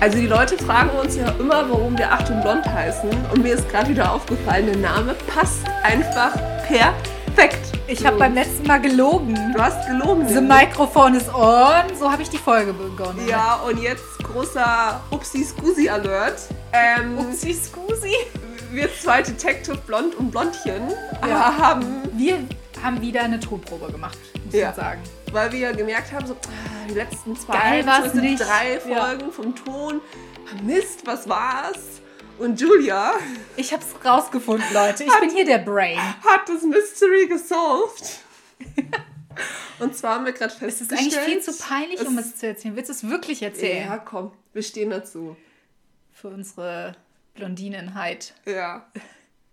Also die Leute fragen uns ja immer, warum wir Achtung Blond heißen. Und mir ist gerade wieder aufgefallen, der Name passt einfach perfekt. Ich habe beim letzten Mal gelogen. Du hast gelogen. The microphone is on. So habe ich die Folge begonnen. Ja, und jetzt großer Upsi-Scusi-Alert. Ähm, Upsi Scusi. wir zwei Detective Blond und Blondchen Ja. haben, Wir haben wieder eine Tonprobe gemacht, muss Ja. man sagen. weil wir gemerkt haben, so die letzten zwei, Geil beziehungsweise nicht. drei Ja. Folgen vom Ton. Mist, was war's? Und Julia Ich habe es rausgefunden, Leute. Ich bin hier der Brain. hat das Mystery gesolved. Und zwar haben wir gerade Es festgestellt... ist eigentlich viel zu peinlich, um es- es zu erzählen. Willst du es wirklich erzählen? Ja, komm, wir stehen dazu. Für unsere Blondinenheit. Ja.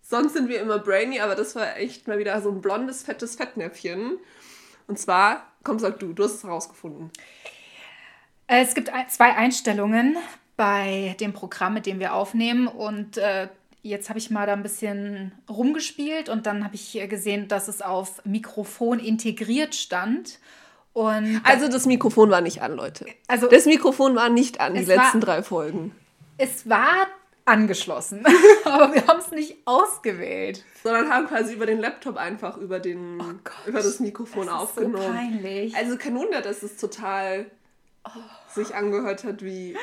Sonst sind wir immer brainy, aber das war echt mal wieder so ein blondes, fettes Fettnäpfchen. Und zwar, komm, sag du, du hast es herausgefunden. Es gibt zwei Einstellungen bei dem Programm, mit dem wir aufnehmen. Und äh, jetzt habe ich mal da ein bisschen rumgespielt und dann habe ich äh, gesehen, dass es auf Mikrofon integriert stand. Und Also das Mikrofon war nicht an, Leute. also Das Mikrofon war nicht an, die Es war- letzten drei Folgen. es war angeschlossen, aber wir haben es nicht ausgewählt. Sondern haben quasi über den Laptop einfach über, den, Gott, über das Mikrofon Das ist so aufgenommen. peinlich. also kein Wunder, dass es total sich angehört hat wie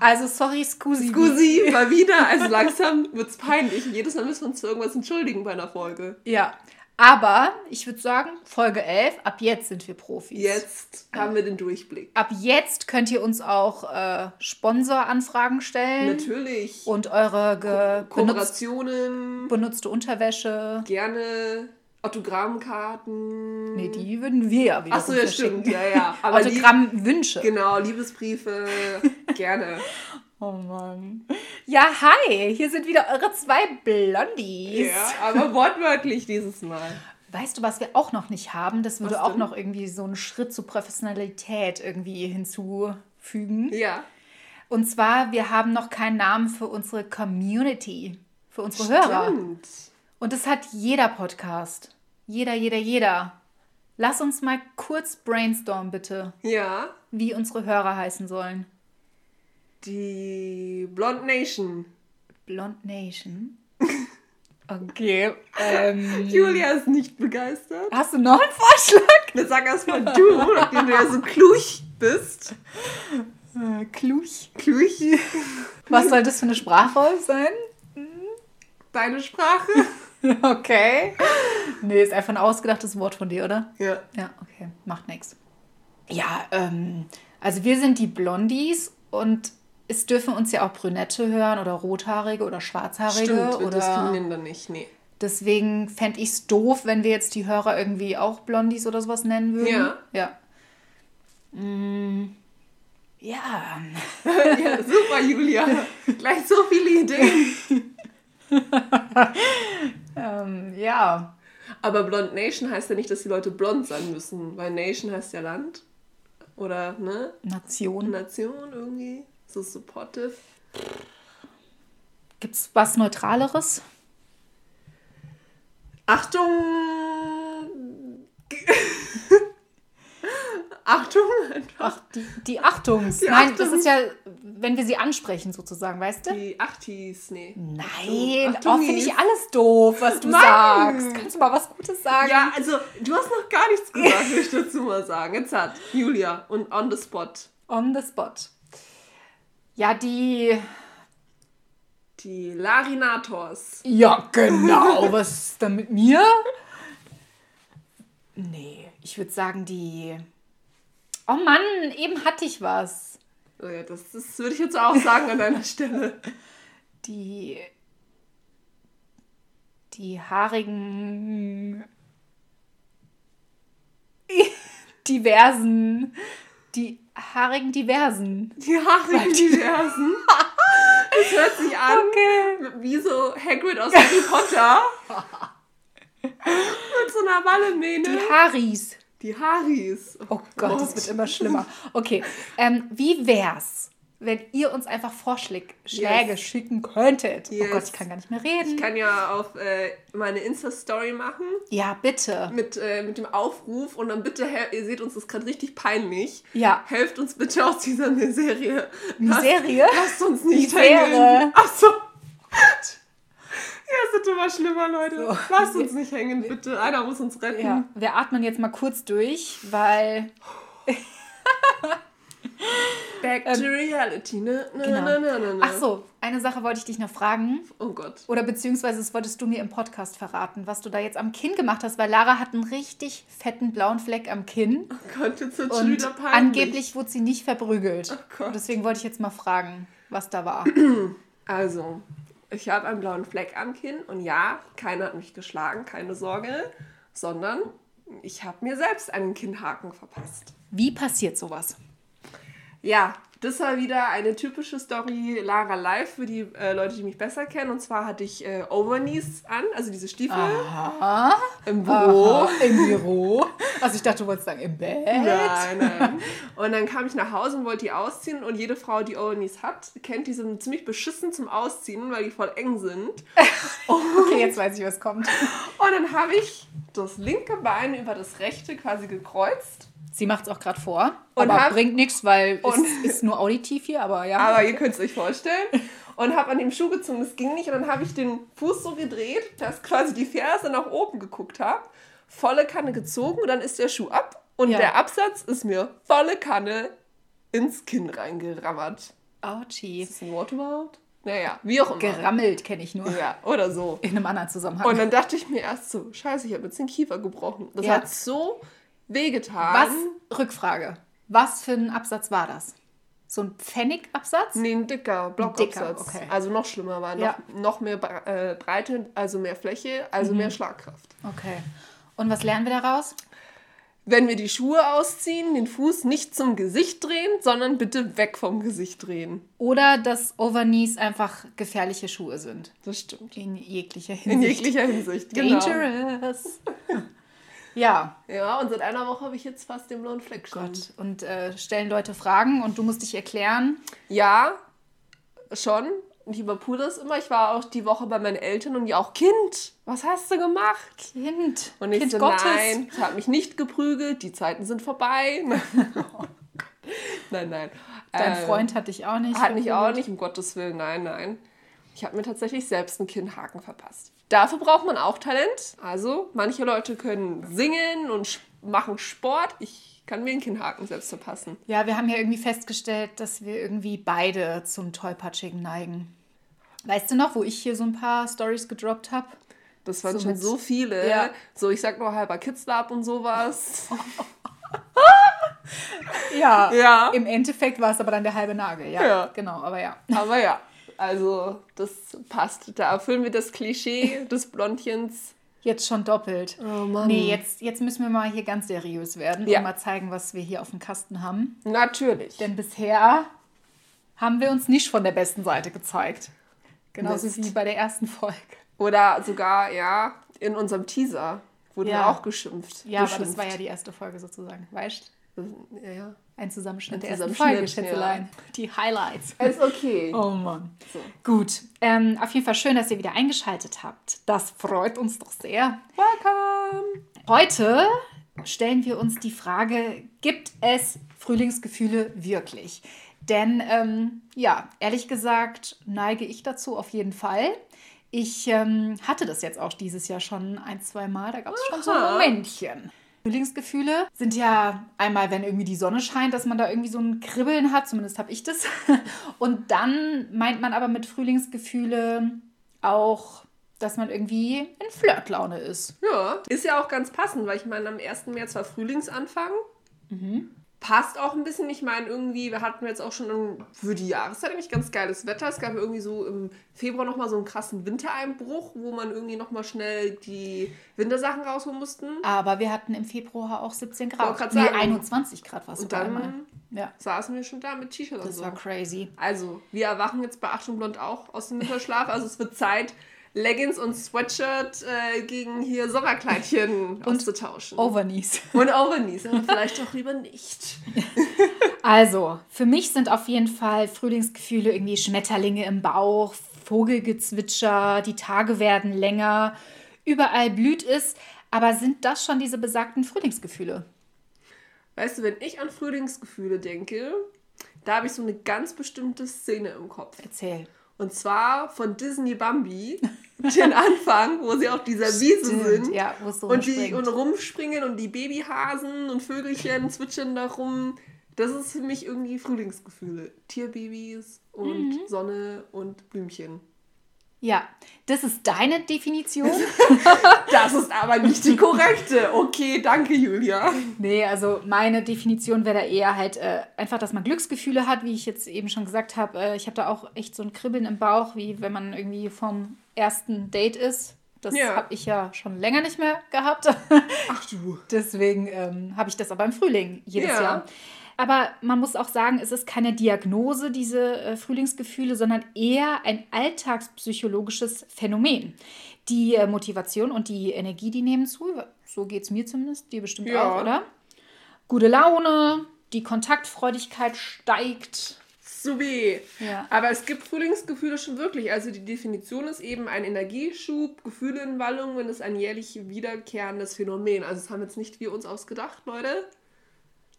Also sorry, Scusi. Scusi, mal wieder. Also langsam wird's peinlich. Jedes Mal müssen wir uns für irgendwas entschuldigen bei einer Folge. Ja, aber ich würde sagen, Folge 11, ab jetzt sind wir Profis. Jetzt haben wir den Durchblick. Ab jetzt könnt ihr uns auch äh, Sponsoranfragen stellen. Natürlich. Und eure benutzt, Kooperationen, benutzte Unterwäsche. gerne Autogrammkarten. Nee, die würden wir ja wieder Achso, ja, verschicken. stimmt. Ja, ja. Autogrammwünsche. genau, Liebesbriefe, gerne. Oh Mann. Ja, hi, hier sind wieder eure zwei Blondies. Ja, aber wortwörtlich dieses Mal. Weißt du, was wir auch noch nicht haben? Das würde auch noch irgendwie so einen Schritt zur Professionalität irgendwie hinzufügen. Ja. Und zwar, wir haben noch keinen Namen für unsere Community, für unsere Hörer. Stimmt. Und das hat jeder Podcast. Jeder, jeder, jeder. Lass uns mal kurz brainstormen, bitte, Ja. wie unsere Hörer heißen sollen. Die Blonde Nation. Blond Nation. Okay. Ähm, Julia ist nicht begeistert. hast du noch einen Vorschlag? Dann sag erstmal du, nachdem du ja so kluch bist. Äh, Kluch. Kluch. Was soll das für eine Sprachrolle sein? Deine Sprache? Okay. Nee, ist einfach ein ausgedachtes Wort von dir, oder? Ja. Ja, okay. Macht nichts. Ja, ähm, also wir sind die Blondies und es dürfen uns ja auch Brünette hören oder Rothaarige oder Schwarzhaarige. Stimmt, wir oder diskriminieren dann nicht. Nee. Deswegen fände ich es doof, wenn wir jetzt die Hörer irgendwie auch Blondies oder sowas nennen würden. Ja. Ja. Mm, ja. Ja, super, Julia. Gleich so viele Ideen. Ähm, ja. Aber Blonde Nation heißt ja nicht, dass die Leute blond sein müssen, weil Nation heißt ja Land. Oder, ne? Nation. Nation irgendwie. So supportive. Gibt es was Neutraleres? Achtung! Achtung! Einfach. Ach, die, die Achtungs. Die Nein, das Achtungs. ist ja, wenn wir sie ansprechen sozusagen, weißt du? Die Achtis, nee. Nein, Achtung, oh, finde ich alles doof, was du Mann! sagst. Kannst du mal was Gutes sagen? Ja, also, du hast noch gar nichts gesagt, will ich dazu mal sagen. Jetzt hat Julia und on the spot. On the spot. Ja, die. Die Larinators. Ja, genau. was ist denn mit mir? Nee, ich würde sagen, die. Oh Mann, eben hatte ich was. Oh ja, das, das würde ich jetzt auch sagen an deiner Stelle. Die. Die haarigen. Diversen. Die haarigen Diversen. Die haarigen Diversen. Das hört sich an Okay. wie so Hagrid aus Harry Potter. Mit so einer Wallemähne. Die Haris. Die Haris. Oh Gott, das wird immer schlimmer. Okay, ähm, wie wär's, wenn ihr uns einfach Vorschläge Schläge Yes. schicken könntet. Oh Yes. Gott, ich kann gar nicht mehr reden. Ich kann ja auf äh, meine Insta-Story machen ja, bitte. mit, äh, mit dem Aufruf und dann bitte, ihr seht uns, das ist gerade richtig peinlich. Ja. Helft uns bitte aus dieser Miserie. Miserie? Lasst, lasst uns nicht hängen. Achso. Ja, es wird immer schlimmer, Leute. Lasst uns nicht hängen, bitte. Einer muss uns retten. Ja, wir atmen jetzt mal kurz durch, weil Back to reality, ne? ne, Genau. ne, ne, ne, ne. Ach so, eine Sache wollte ich dich noch fragen. Oh Gott. Oder beziehungsweise das wolltest du mir im Podcast verraten, was du da jetzt am Kinn gemacht hast, weil Lara hat einen richtig fetten blauen Fleck am Kinn. Gott, jetzt wird schon wieder peinlich. angeblich wurde sie nicht verprügelt. Oh Gott. Und deswegen wollte ich jetzt mal fragen, was da war. Also, ich habe einen blauen Fleck am Kinn und ja, keiner hat mich geschlagen, keine Sorge, sondern ich habe mir selbst einen Kinnhaken verpasst. Wie passiert sowas? Ja, das war wieder eine typische Story Lara Live für die äh, Leute, die mich besser kennen. Und zwar hatte ich äh, Overknees an, also diese Stiefel Aha. im Büro. Aha. Im Büro. Also ich dachte, du wolltest sagen, im Bett. Nein, nein. Und dann kam ich nach Hause und wollte die ausziehen. Und jede Frau, die Overknees hat, kennt die sind ziemlich beschissen zum Ausziehen, weil die voll eng sind. Okay, jetzt weiß ich, was kommt. Und dann habe ich das linke Bein über das rechte quasi gekreuzt. Sie macht es auch gerade vor. Und aber hab- bringt nichts, weil und- es ist nur auditiv hier, aber ja. Aber ihr könnt es euch vorstellen. Und habe an dem Schuh gezogen, das ging nicht. Und dann habe ich den Fuß so gedreht, dass quasi die Ferse nach oben geguckt habe. Volle Kanne gezogen und dann ist der Schuh ab. Und Ja. der Absatz ist mir volle Kanne ins Kinn reingerammert. Ouchie. Ist das ein Wort überhaupt? Naja, wie auch immer. Gerammelt kenne ich nur. Ja, oder so. In einem anderen Zusammenhang. Und dann dachte ich mir erst so, scheiße, ich habe jetzt den Kiefer gebrochen. Das Ja. hat so wehgetan. was, Rückfrage, was für ein Absatz war das? So ein Pfennigabsatz? Nee, ein dicker Blockabsatz. Okay. Also noch schlimmer war, noch, Ja. noch mehr äh, Breite, also mehr Fläche, also Mhm. mehr Schlagkraft. Okay. Und was lernen wir daraus? Wenn wir die Schuhe ausziehen, den Fuß nicht zum Gesicht drehen, sondern bitte weg vom Gesicht drehen. Oder dass Overknees einfach gefährliche Schuhe sind. Das stimmt. In jeglicher In Hinsicht. jeglicher Hinsicht. Genau. Dangerous. Ja, Ja, und seit einer Woche habe ich jetzt fast den blauen Fleck schon. Gott. Und äh, stellen Leute Fragen und du musst dich erklären. Ja, schon. Und ich überpulle das immer. Ich war auch die Woche bei meinen Eltern und die auch, Kind, was hast du gemacht? Kind, Und ich Kind so, Gottes. nein, ich habe mich nicht geprügelt, die Zeiten sind vorbei. nein, nein. Dein Äh, Freund hat dich auch nicht. Hat mich auch nicht, um Gottes Willen, nein, nein. Ich habe mir tatsächlich selbst einen Kinnhaken verpasst. Dafür braucht man auch Talent. Also, manche Leute können singen und machen Sport. Ich kann mir einen Kinnhaken selbst verpassen. Ja, wir haben ja irgendwie festgestellt, dass wir irgendwie beide zum Tollpatschigen neigen. Weißt du noch, wo ich hier so ein paar Stories gedroppt habe? Das waren So schon so viele. Ja. So, ich sag nur halber Kitzler und sowas. Ja. Ja. Im Endeffekt war es aber dann der halbe Nagel. Ja, Ja. genau, aber ja. Aber ja, also das passt. Da erfüllen wir das Klischee des Blondchens. Jetzt schon doppelt. Oh Mann. Nee, jetzt, jetzt müssen wir mal hier ganz seriös werden Ja. und mal zeigen, was wir hier auf dem Kasten haben. Natürlich. Denn bisher haben wir uns nicht von der besten Seite gezeigt. Genauso Mist. wie bei der ersten Folge. Oder sogar, ja, in unserem Teaser wurden Ja. wir auch geschimpft. Ja, aber das war ja die erste Folge sozusagen. Weißt Ja, ja. Ein Zusammenschnitt Ein der ersten Zusammenschnitt, Folge, Schätzelein. Die Highlights. Ist okay. Oh Mann. So. Gut. Ähm, auf jeden Fall schön, dass ihr wieder eingeschaltet habt. Das freut uns doch sehr. Welcome. Heute stellen wir uns die Frage, gibt es Frühlingsgefühle wirklich? Denn ähm, ja, ehrlich gesagt neige ich dazu auf jeden Fall. Ich ähm, hatte das jetzt auch dieses Jahr schon ein, zwei Mal. Da gab es schon so. Momentchen. Frühlingsgefühle sind ja einmal, wenn irgendwie die Sonne scheint, dass man da irgendwie so ein Kribbeln hat, zumindest habe ich das. Und dann meint man aber mit Frühlingsgefühle auch, dass man irgendwie in Flirtlaune ist. Ja, ist ja auch ganz passend, weil ich meine, am 1. März war Frühlingsanfang. Mhm. Passt auch ein bisschen. Ich meine, irgendwie, wir hatten jetzt auch schon für die Jahreszeit eigentlich ganz geiles Wetter. Es gab irgendwie so im Februar nochmal so einen krassen Wintereinbruch, wo man irgendwie nochmal schnell die Wintersachen rausholen mussten. Aber wir hatten im Februar auch 17 Wollte Grad. grad Nee, sagen. 21 Grad war es Und dann. Ja, saßen wir schon da mit T-Shirt und das so. war crazy. Also, wir erwachen jetzt bei Achtung Blond auch aus dem Winterschlaf. Also, es wird Zeit, Leggings und Sweatshirt äh, gegen hier Sommerkleidchen auszutauschen. Overknees. Und Overknees, aber vielleicht auch lieber nicht. Also, für mich sind auf jeden Fall Frühlingsgefühle irgendwie Schmetterlinge im Bauch, Vogelgezwitscher, die Tage werden länger, überall blüht es. Aber sind das schon diese besagten Frühlingsgefühle? Weißt du, wenn ich an Frühlingsgefühle denke, da habe ich so eine ganz bestimmte Szene im Kopf. Erzähl. Und zwar von Disney Bambi, den Anfang, wo sie auf dieser Wiese Stimmt, sind. ja, so und die und rumspringen und die Babyhasen und Vögelchen zwitschern da rum. Das ist für mich irgendwie Frühlingsgefühle. Tierbabys und Mhm. Sonne und Blümchen. Ja, das ist deine Definition. Das ist aber nicht die korrekte. Okay, danke, Julia. Nee, also meine Definition wäre da eher halt äh, einfach, dass man Glücksgefühle hat, wie ich jetzt eben schon gesagt habe. Äh, ich habe da auch echt so ein Kribbeln im Bauch, wie wenn man irgendwie vom ersten Date ist. Das Ja. habe ich ja schon länger nicht mehr gehabt. Ach du. Deswegen ähm, habe ich das aber im Frühling jedes Ja. Jahr. Aber man muss auch sagen, es ist keine Diagnose, diese äh, Frühlingsgefühle, sondern eher ein alltagspsychologisches Phänomen. Die äh, Motivation und die Energie, die nehmen zu. So geht es mir zumindest, dir bestimmt Ja. auch, oder? Gute Laune, die Kontaktfreudigkeit steigt. Subi. Ja. Aber es gibt Frühlingsgefühle schon wirklich. Also die Definition ist eben ein Energieschub, Gefühle in Wallung und ist ein jährlich wiederkehrendes Phänomen. Also das haben jetzt nicht wir uns ausgedacht, Leute.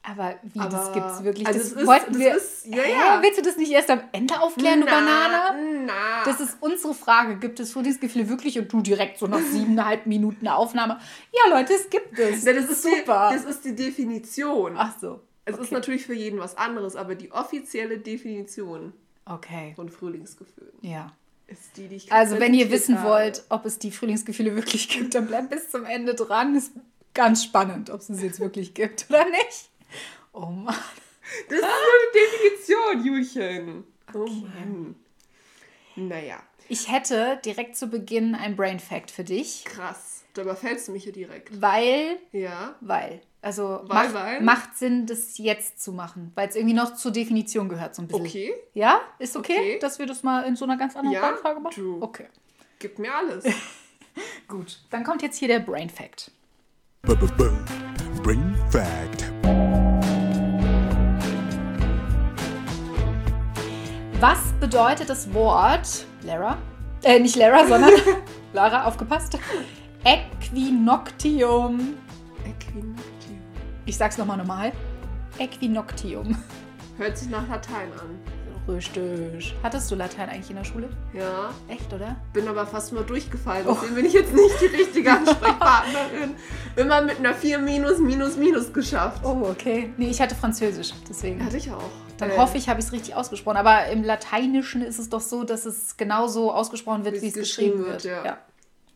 Aber wie, das Aber- gibt es wirklich. also das ist- wollten das wir, ist- ja, ja. Willst du das nicht erst am Ende aufklären, du Banane? Na. Das ist unsere Frage. Gibt es Frühlingsgefühle wirklich? Und du direkt so nach siebeneinhalb Minuten Aufnahme. Ja, Leute, es gibt es. Ja, das ist super. Die, das ist die Definition. Ach so. es ist natürlich für jeden was anderes, aber die offizielle Definition Okay. von Frühlingsgefühlen ja. ist die, die ich Also, wenn ihr wissen habe. wollt, ob es die Frühlingsgefühle wirklich gibt, dann bleibt bis zum Ende dran. Ist ganz spannend, ob es es jetzt wirklich gibt oder nicht. Oh Mann. Das ist nur eine Definition, Julchen. Oh Mann. Naja, Ich hätte direkt zu Beginn ein Brain Fact für dich, krass. Da überfällst du mich hier direkt. weil, Ja. weil, also Weil, macht, weil? macht Sinn, das jetzt zu machen, weil es irgendwie noch zur Definition gehört, so ein bisschen. Okay, Ja? Ist okay, Okay. dass wir das mal in so einer ganz anderen Ja, Reihenfolge machen? du. Okay. gib mir alles. Gut. Dann kommt jetzt hier der Brain Fact. Brain Fact. Was bedeutet das Wort Lara? Äh, nicht Lara, sondern Lara, aufgepasst. Äquinoctium. Äquinoctium. Ich sag's nochmal normal. Äquinoctium. Hört sich nach Latein an. Richtig. Hattest du Latein eigentlich in der Schule? Ja, Echt, oder? bin aber fast mal durchgefallen. Oh. Deswegen bin ich jetzt nicht die richtige Ansprechpartnerin. Immer mit einer 4 minus, minus, minus geschafft. Oh, okay. Nee, ich hatte Französisch, deswegen. Hatte ich auch. Dann Äh, hoffe ich, habe ich es richtig ausgesprochen. Aber im Lateinischen ist es doch so, dass es genauso ausgesprochen wird, Wie es es geschrieben wird. wird, ja. ja.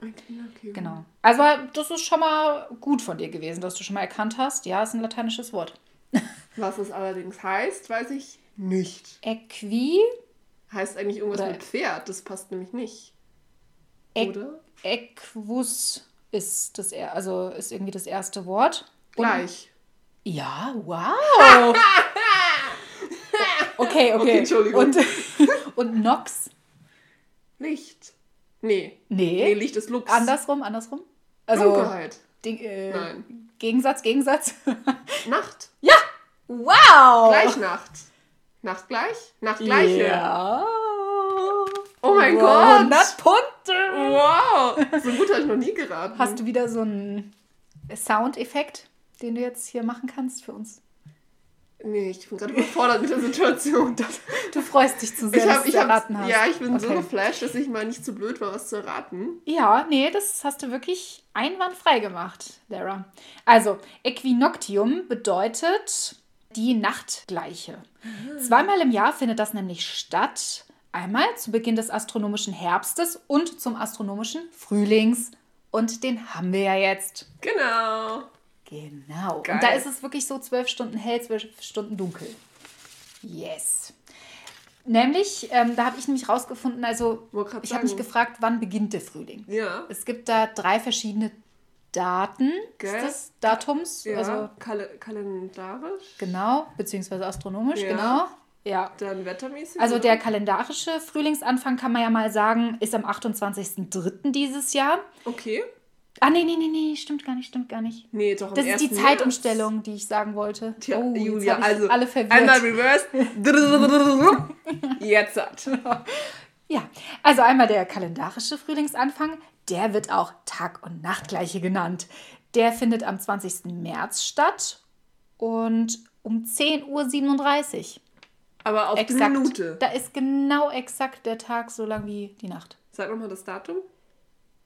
Äquinoctium. Genau. Also das ist schon mal gut von dir gewesen, dass du schon mal erkannt hast. Ja, ist ein lateinisches Wort. Was es allerdings heißt, weiß ich nicht. Äqui, Heißt eigentlich irgendwas Oder- mit Pferd. Das passt nämlich nicht. Oder? Äquus ist das er also ist irgendwie das erste Wort. Und- Gleich. Ja, wow. okay, okay. Okay, Entschuldigung. Und, und Nox? Licht. Nee. Nee. Nee, Licht ist Lux. Andersrum, andersrum. Also Dunkelheit. Ding, äh, Nein. Gegensatz, Gegensatz. Nacht. ja. Wow. Gleichnacht. Nacht gleich? Nacht gleiche. Ja. Oh mein wow, Gott. 100 Punkte. Wow. So gut habe ich noch nie geraten. Hast du wieder so einen Soundeffekt, den du jetzt hier machen kannst für uns? Nee, ich bin gerade überfordert mit der Situation. Du freust dich zu sehr, Ich dass hab, du ich hab, erraten hast. ja, ich bin so Okay. geflasht, dass ich mal nicht zu blöd war, was zu erraten. Ja, nee, das hast du wirklich einwandfrei gemacht, Lara. Also, Äquinoctium bedeutet die Nachtgleiche. Zweimal im Jahr findet das nämlich statt. Einmal zu Beginn des astronomischen Herbstes und zum astronomischen Frühlings. Und den haben wir ja jetzt. Genau. Genau. Geil. Und da ist es wirklich so zwölf Stunden hell, zwölf Stunden dunkel. Yes. Nämlich, ähm, da habe ich nämlich rausgefunden, also ich habe mich gefragt, wann beginnt der Frühling? Ja. Es gibt da drei verschiedene Daten das, Datums, Ja. also Kal kalendarisch. genau, beziehungsweise astronomisch, Ja. genau. Ja. Dann wettermäßig. Also der kalendarische Frühlingsanfang kann man ja mal sagen, ist am 28.03. dieses Jahr. Okay. Ah, nee, nee, nee, nee, stimmt gar nicht, stimmt gar nicht. Nee, doch am Das ist die 1. Zeitumstellung, die ich sagen wollte. Tja, oh, Julia, also alle verwirrt. einmal reverse. Jetzt hat. Ja, also einmal der kalendarische Frühlingsanfang, der wird auch Tag- und Nachtgleiche genannt. Der findet am 20. März statt und um 10.37 Uhr. Aber auf die Exakt. Minute. Da ist genau exakt der Tag so lang wie die Nacht. Sag nochmal das Datum.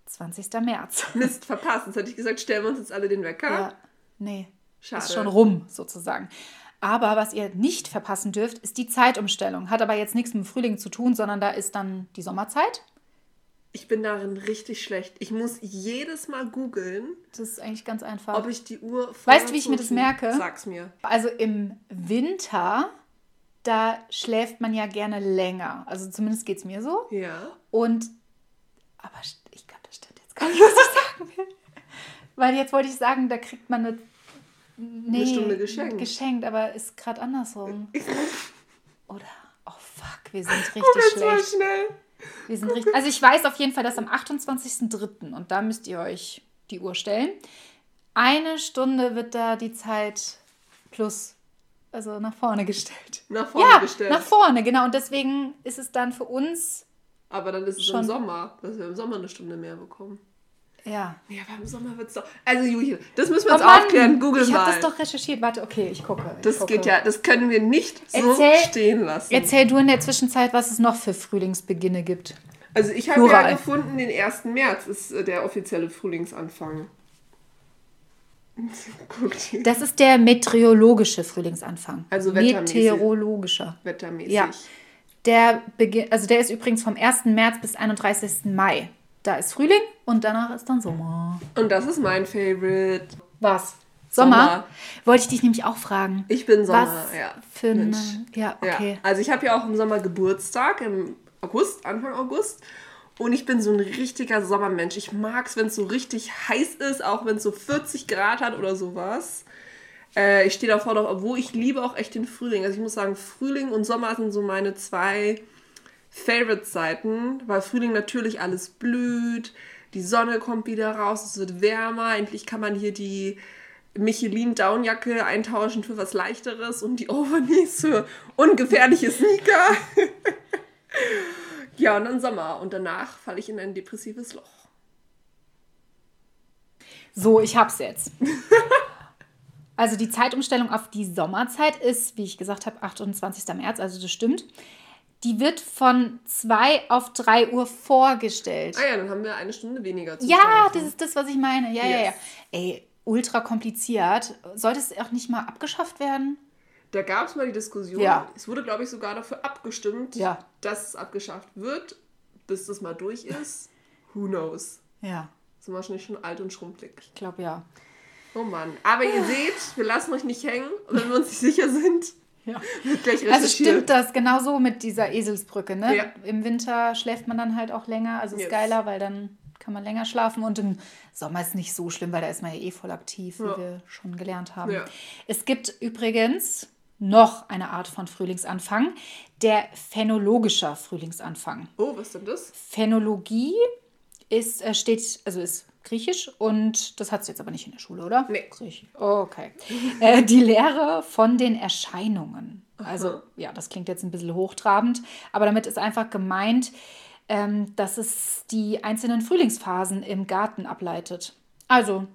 20. März. Mist, verpasst. Jetzt hätte ich gesagt, stellen wir uns jetzt alle den Wecker. Ja, nee. Schade. Ist schon rum, sozusagen. Aber was ihr nicht verpassen dürft, ist die Zeitumstellung. Hat aber jetzt nichts mit dem Frühling zu tun, sondern da ist dann die Sommerzeit. Ich bin darin richtig schlecht. Ich muss jedes Mal googeln, Das ist eigentlich ganz einfach. ob ich die Uhr. Weißt du, wie ich mir das merke? Sag's mir. Also im Winter, da schläft man ja gerne länger. Also zumindest geht es mir so. Ja. Und, aber ich glaube, das stimmt jetzt gar nicht, was ich sagen will. Weil jetzt wollte ich sagen, da kriegt man eine, nee, Stunde geschenkt. Geschenkt, aber ist gerade andersrum. Oder, oh fuck, wir sind richtig mal schlecht. schnell. Wir sind richtig, also ich weiß auf jeden Fall, dass am 28.03. und da müsst ihr euch die Uhr stellen. Eine Stunde wird da die Zeit plus, also nach vorne gestellt. Nach vorne Ja, gestellt. nach vorne, genau. Und deswegen ist es dann für uns, Aber dann ist es Schon. im Sommer, dass wir im Sommer eine Stunde mehr bekommen. Ja. Ja, aber im Sommer wird's doch. Also, Julia, das müssen wir Oh jetzt Mann, aufklären. Google ich mal. habe das doch recherchiert. Warte, okay, ich gucke. Ich das gucke. geht ja, das können wir nicht so Erzähl- stehen lassen. Erzähl du in der Zwischenzeit, was es noch für Frühlingsbeginne gibt. Also ich habe ja gefunden, den 1. März ist äh, der offizielle Frühlingsanfang. Das ist der meteorologische Frühlingsanfang. Also wettermäßig. Meteorologischer. wettermäßig. Ja. Der beginn, also der ist übrigens vom 1. März bis 31. Mai. Da ist Frühling und danach ist dann Sommer. Und das ist mein Favorite. Was? Sommer? Sommer. Wollte ich dich nämlich auch fragen. Ich bin Sommer, Was ja. für eine. Ja, okay. Ja. Also ich habe ja auch im Sommer Geburtstag, im August, Anfang August. Und ich bin so ein richtiger Sommermensch. Ich mag es, wenn es so richtig heiß ist, auch wenn es so 40 Grad hat oder sowas. Äh, ich stehe davor noch, obwohl ich liebe auch echt den Frühling. Also ich muss sagen, Frühling und Sommer sind so meine zwei Favorite-Zeiten, weil Frühling natürlich alles blüht, die Sonne kommt wieder raus, es wird wärmer, endlich kann man hier die Michelin-Downjacke eintauschen für was leichteres und die Overknees für ungefährliche Sneaker. ja, und dann Sommer und danach falle ich in ein depressives Loch. So, ich hab's jetzt. Also die Zeitumstellung auf die Sommerzeit ist, wie ich gesagt habe, 28. März, also das stimmt. Die wird von 2 auf 3 Uhr vorgestellt. Ah ja, dann haben wir eine Stunde weniger zu Ja, das ist das, was ich meine. Ja, ja, ja. Yes. Ey, ultra kompliziert. Sollte es auch nicht mal abgeschafft werden? Da gab es mal die Diskussion. Ja. Es wurde, glaube ich, sogar dafür abgestimmt, Ja. dass es abgeschafft wird, bis das mal durch ist. Who knows? Ja, Sind wir schon nicht schon alt und schrumpelig. ich glaube ja. Oh Mann. Aber ihr seht, wir lassen euch nicht hängen. Und wenn wir uns nicht sicher sind, ja. Also stimmt das genau so mit dieser Eselsbrücke, ne? Ja. Im Winter schläft man dann halt auch länger, also ist Yes. geiler, weil dann kann man länger schlafen und im Sommer ist nicht so schlimm, weil da ist man ja eh voll aktiv, wie Ja. wir schon gelernt haben. Ja. Es gibt übrigens noch eine Art von Frühlingsanfang, der phänologischer Frühlingsanfang. Oh, was ist denn das? Phänologie ist, äh, steht, also ist griechisch und das hat es jetzt aber nicht in der Schule, oder? Nee. Griechisch. Okay. äh, die Lehre von den Erscheinungen. Also, ja, das klingt jetzt ein bisschen hochtrabend, aber damit ist einfach gemeint, ähm, dass es die einzelnen Frühlingsphasen im Garten ableitet. Also,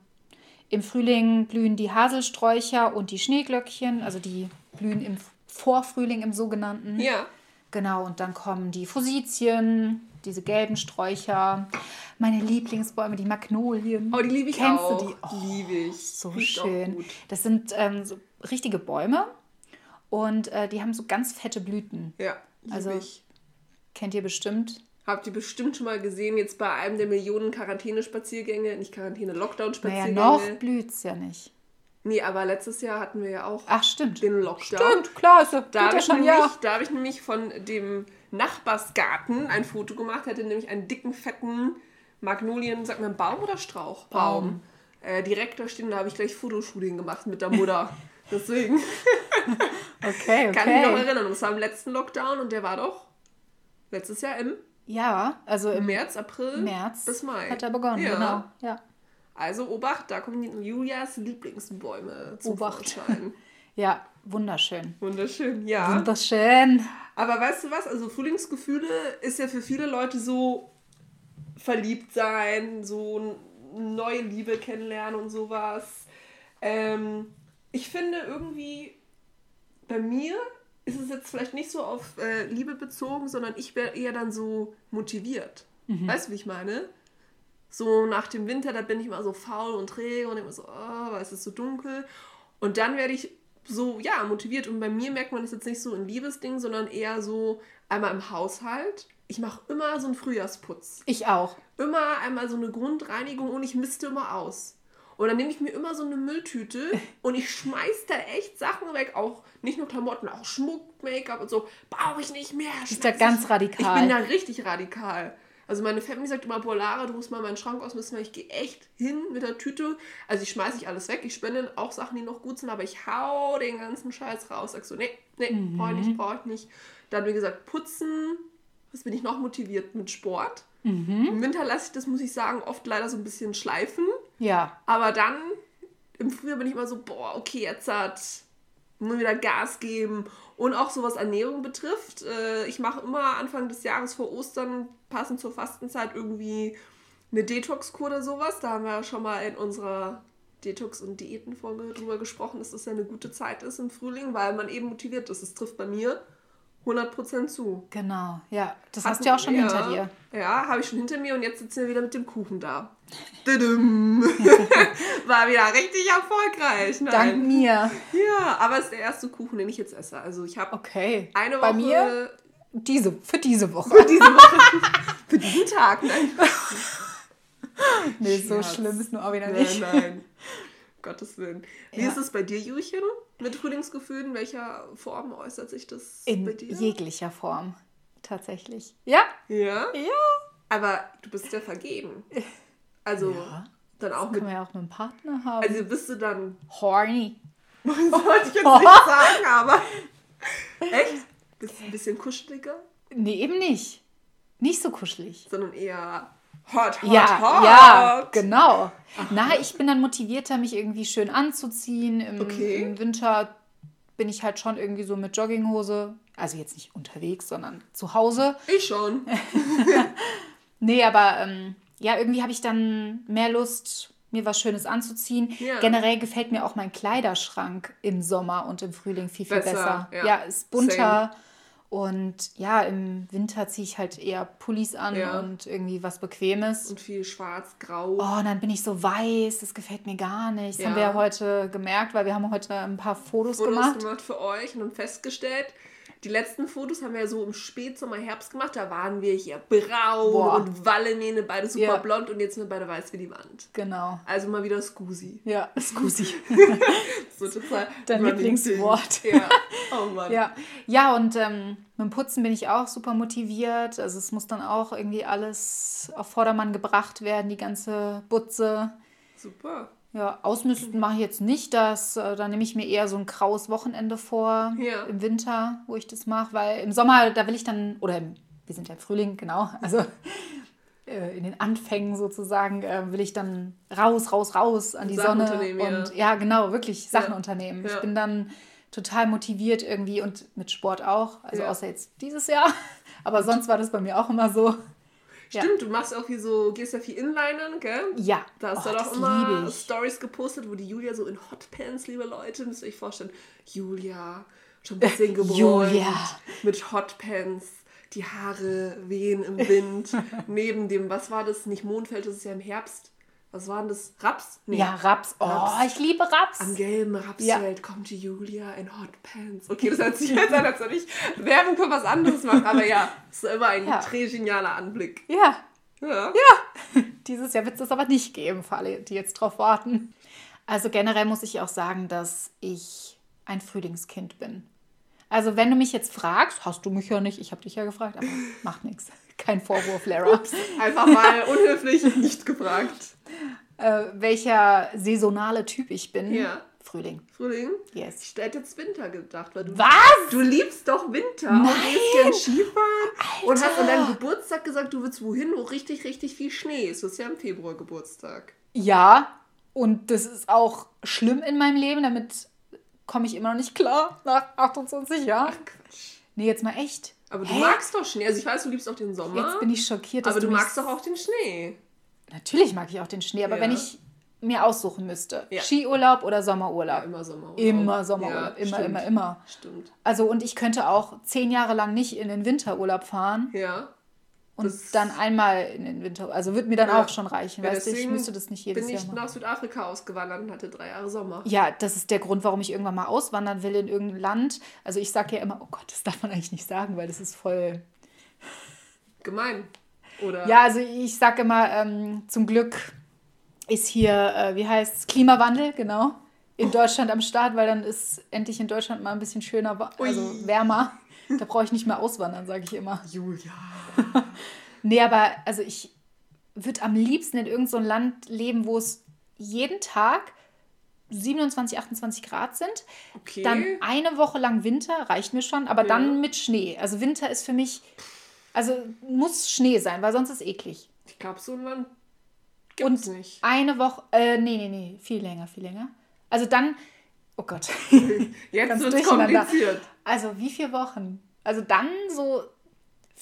im Frühling blühen die Haselsträucher und die Schneeglöckchen, also die blühen im Vorfrühling im sogenannten. Ja. Genau, und dann kommen die Fusizien, diese gelben Sträucher, meine Lieblingsbäume, die Magnolien. Oh, die liebe ich Kennst auch. du die? Oh, liebe ich. so Riecht schön. Das sind ähm, so richtige Bäume und äh, die haben so ganz fette Blüten. Ja, liebe Also- ich. Kennt ihr bestimmt. Habt ihr bestimmt schon mal gesehen, jetzt bei einem der Millionen Quarantäne-Spaziergänge, nicht Quarantäne, Naja, Lockdown-Spaziergänge. noch blüht es ja nicht. Nee, aber letztes Jahr hatten wir ja auch Ach, stimmt. den Lockdown. Stimmt, klar, ist ja, Da habe ja ich, schon, nämlich, ja. da hab ich nämlich von dem Nachbarsgarten ein Foto gemacht. Hatte nämlich einen dicken, fetten Magnolien, sagt man Baum oder Strauch? Baum. Äh, direkt da stehen, da habe ich gleich Fotoshooting gemacht mit der Mutter. Deswegen Okay, kann ich mich noch okay. erinnern. Das war im letzten Lockdown und der war doch letztes Jahr im Ja, also im März, April März bis Mai. hat er begonnen, Ja. genau. Ja. Also Obacht, da kommen Julias Lieblingsbäume zum Obacht. Vorschein. Ja, wunderschön. Wunderschön, ja. Wunderschön. Aber weißt du was? Also Frühlingsgefühle ist ja für viele Leute so verliebt sein, so neue Liebe kennenlernen und sowas. Ähm, ich finde irgendwie, bei mir ist es jetzt vielleicht nicht so auf äh, Liebe bezogen, sondern ich wäre eher dann so motiviert. Weißt du, wie ich meine? So nach dem Winter, da bin ich immer so faul und träge und immer so, oh, weil es ist so dunkel. Und dann werde ich so, ja, motiviert. Und bei mir merkt man das jetzt nicht so in Liebesdingen, sondern eher so einmal im Haushalt. Ich mache immer so einen Frühjahrsputz. Ich auch. Immer einmal so eine Grundreinigung und ich misste immer aus. Und dann nehme ich mir immer so eine Mülltüte und ich schmeiß da echt Sachen weg. Auch nicht nur Klamotten, auch Schmuck, Make-up und so. Brauche ich nicht mehr. ist da ganz radikal. Ich bin da richtig radikal. Also meine Family sagt immer, boah, Lara, du musst mal meinen Schrank ausmisten, weil ich gehe echt hin mit der Tüte. Also ich schmeiße nicht alles weg, ich spende auch Sachen, die noch gut sind, aber ich hau den ganzen Scheiß raus. Sag so, nee, nee, brauche ich nicht, brauche ich nicht. Dann, wie gesagt, putzen. Was bin ich noch motiviert? Mit Sport. Im Winter lasse ich das, muss ich sagen, oft leider so ein bisschen schleifen. Ja. Aber dann im Frühjahr bin ich immer so, boah, okay, jetzt hat nur wieder Gas geben. Und auch so was Ernährung betrifft. Äh, ich mache immer Anfang des Jahres vor Ostern, passend zur Fastenzeit, irgendwie eine Detox-Kur oder sowas. Da haben wir ja schon mal in unserer Detox- und Diätenfolge drüber gesprochen, dass das ja eine gute Zeit ist im Frühling, weil man eben motiviert ist. Es trifft bei mir 100% zu. Genau. Ja. Das hast du ja auch schon hinter dir. Ja, habe ich schon hinter mir und jetzt sitzen wir wieder mit dem Kuchen da. War wieder richtig erfolgreich. Nein. Dank mir. Ja, aber es ist der erste Kuchen, den ich jetzt esse. Also ich habe Okay. eine Woche Bei mir diese, für diese Woche. diese Woche für diesen Tag. Nein, Nee, so Scherz. schlimm ist nur auch wieder nein, nicht. nein. Gottes Willen. Wie Ja. ist es bei dir, Julchen? Mit Frühlingsgefühlen? In welcher Form äußert sich das In bei dir? jeglicher Form. Tatsächlich. Ja. ja? Ja. Aber du bist ja vergeben. Also Ja. dann auch mit. Können wir ja auch mit einem Partner haben. Also bist du dann Horny. wollte ich jetzt nicht sagen, aber. Echt? Bist du ein bisschen kuscheliger, Nee, eben nicht. Nicht so kuschelig. sondern eher hot, hot, ja, hot. ja, genau. Na, ich bin dann motivierter, mich irgendwie schön anzuziehen. Im, Okay. Im Winter bin ich halt schon irgendwie so mit Jogginghose. Also jetzt nicht unterwegs, sondern zu Hause. Ich schon. Nee, aber ähm, ja, irgendwie habe ich dann mehr Lust, mir was Schönes anzuziehen. Ja. Generell gefällt mir auch mein Kleiderschrank im Sommer und im Frühling viel, viel Besser, besser. ja. Ja, ist bunter. Und ja, im Winter ziehe ich halt eher Pullis an Ja. und irgendwie was Bequemes. Und viel schwarz, grau. Oh, und dann bin ich so weiß, das gefällt mir gar nicht. Das Ja. haben wir ja heute gemerkt, weil wir haben heute ein paar Fotos, Fotos gemacht. gemacht für euch und festgestellt, die letzten Fotos haben wir ja so im Spätsommer, Herbst gemacht. Da waren wir hier braun Boah. und Wallenähne, beide super Ja. blond und jetzt sind wir beide weiß wie die Wand. Genau. Also mal wieder Scusi. Ja, Scusi. So total Dein Lieblingswort. Ja. Oh Mann. Ja, ja und ähm, mit dem Putzen bin ich auch super motiviert. Also es muss dann auch irgendwie alles auf Vordermann gebracht werden, die ganze Butze. Super. Ja, ausmisten mache ich jetzt nicht. Das, äh, da nehme ich mir eher so ein graues Wochenende vor Ja. im Winter, wo ich das mache, weil im Sommer, da will ich dann, oder im, wir sind ja im Frühling, genau, also äh, in den Anfängen sozusagen, äh, will ich dann raus, raus, raus an die Sachen Sonne. unternehmen, ja. und ja, genau, wirklich Sachen Ja. unternehmen. Ich bin dann total motiviert irgendwie und mit Sport auch, also außer jetzt dieses Jahr. Aber sonst war das bei mir auch immer so. Ja. Stimmt, du machst auch hier so, gehst ja viel Inlinern, gell? Ja, Da hast oh, du das doch immer. Stories gepostet, wo die Julia so in Hotpants, liebe Leute, müsst ihr euch vorstellen, Julia, schon ein bisschen gebräunt, Julia. mit Hotpants, die Haare wehen im Wind, neben dem, was war das, nicht Mondfeld, das ist ja im Herbst, was war denn das, Raps? Nee. Ja, Raps. Oh, Raps. ich liebe Raps. Am gelben Rapsfeld kommt die Julia in Hotpants. Okay, das hört sich jetzt an, als ob ich Werbung für was anderes mache, aber ja, ist immer ein Ja. très genialer Anblick. Ja, Ja. Dieses Jahr wird es das aber nicht geben, für alle, die jetzt drauf warten. Also generell muss ich auch sagen, dass ich ein Frühlingskind bin. Also wenn du mich jetzt fragst, hast du mich ja nicht, ich habe dich ja gefragt, aber macht nichts. Kein Vorwurf, Lara. Einfach mal unhöflich nicht gefragt. Äh, welcher saisonale Typ ich bin. Ja. Frühling. Frühling? Yes. Ich hätte jetzt Winter gedacht, weil du, Was? du liebst doch Winter und gehst gern Skifahren und hast an deinem Geburtstag gesagt, du willst wohin, wo richtig, richtig viel Schnee ist. Du hast ja im Februar Geburtstag. Ja, und das ist auch schlimm in meinem Leben, damit komme ich immer noch nicht klar nach 28 Jahren. Quatsch. Nee, jetzt mal echt. Aber du Hä? magst doch Schnee. Also ich weiß, du liebst auch den Sommer. Jetzt bin ich schockiert, dass aber du, mich- magst doch auch den Schnee. Natürlich mag ich auch den Schnee, aber Ja. wenn ich mir aussuchen müsste, Ja. Skiurlaub oder Ja, Sommerurlaub. immer Sommerurlaub. Immer Sommerurlaub, Ja, immer, stimmt. immer, immer. Stimmt. Also und ich könnte auch zehn Jahre lang nicht in den Winterurlaub fahren Ja. Und Das- dann einmal in den Winter, also wird mir dann Ja. auch schon reichen, Ja, weißt du, ich müsste das nicht jedes bin Jahr ich machen. nach Südafrika ausgewandert und hatte drei Jahre Sommer. Ja, das ist der Grund, warum ich irgendwann mal auswandern will in irgendein Land. Also ich sage ja immer, oh Gott, das darf man eigentlich nicht sagen, weil das ist voll. Gemein. Oder? Ja, also ich sage immer, ähm, zum Glück ist hier, äh, wie heißt es, Klimawandel, genau, in Deutschland am Start, weil dann ist endlich in Deutschland mal ein bisschen schöner, also Ui. wärmer. Da brauche ich nicht mehr auswandern, sage ich immer. Julia. Nee, aber also ich würde am liebsten in irgendein so Land leben, wo es jeden Tag 27, 28 Grad sind. Okay. Dann eine Woche lang Winter, reicht mir schon, aber Ja. dann mit Schnee. Also Winter ist für mich, also muss Schnee sein, weil sonst ist eklig. ich glaube, so ein Land gibt's Und nicht. eine Woche, äh, nee, nee, nee, viel länger, viel länger. Also dann, oh Gott, Jetzt wird durcheinander. kompliziert. also wie viele Wochen? Also dann so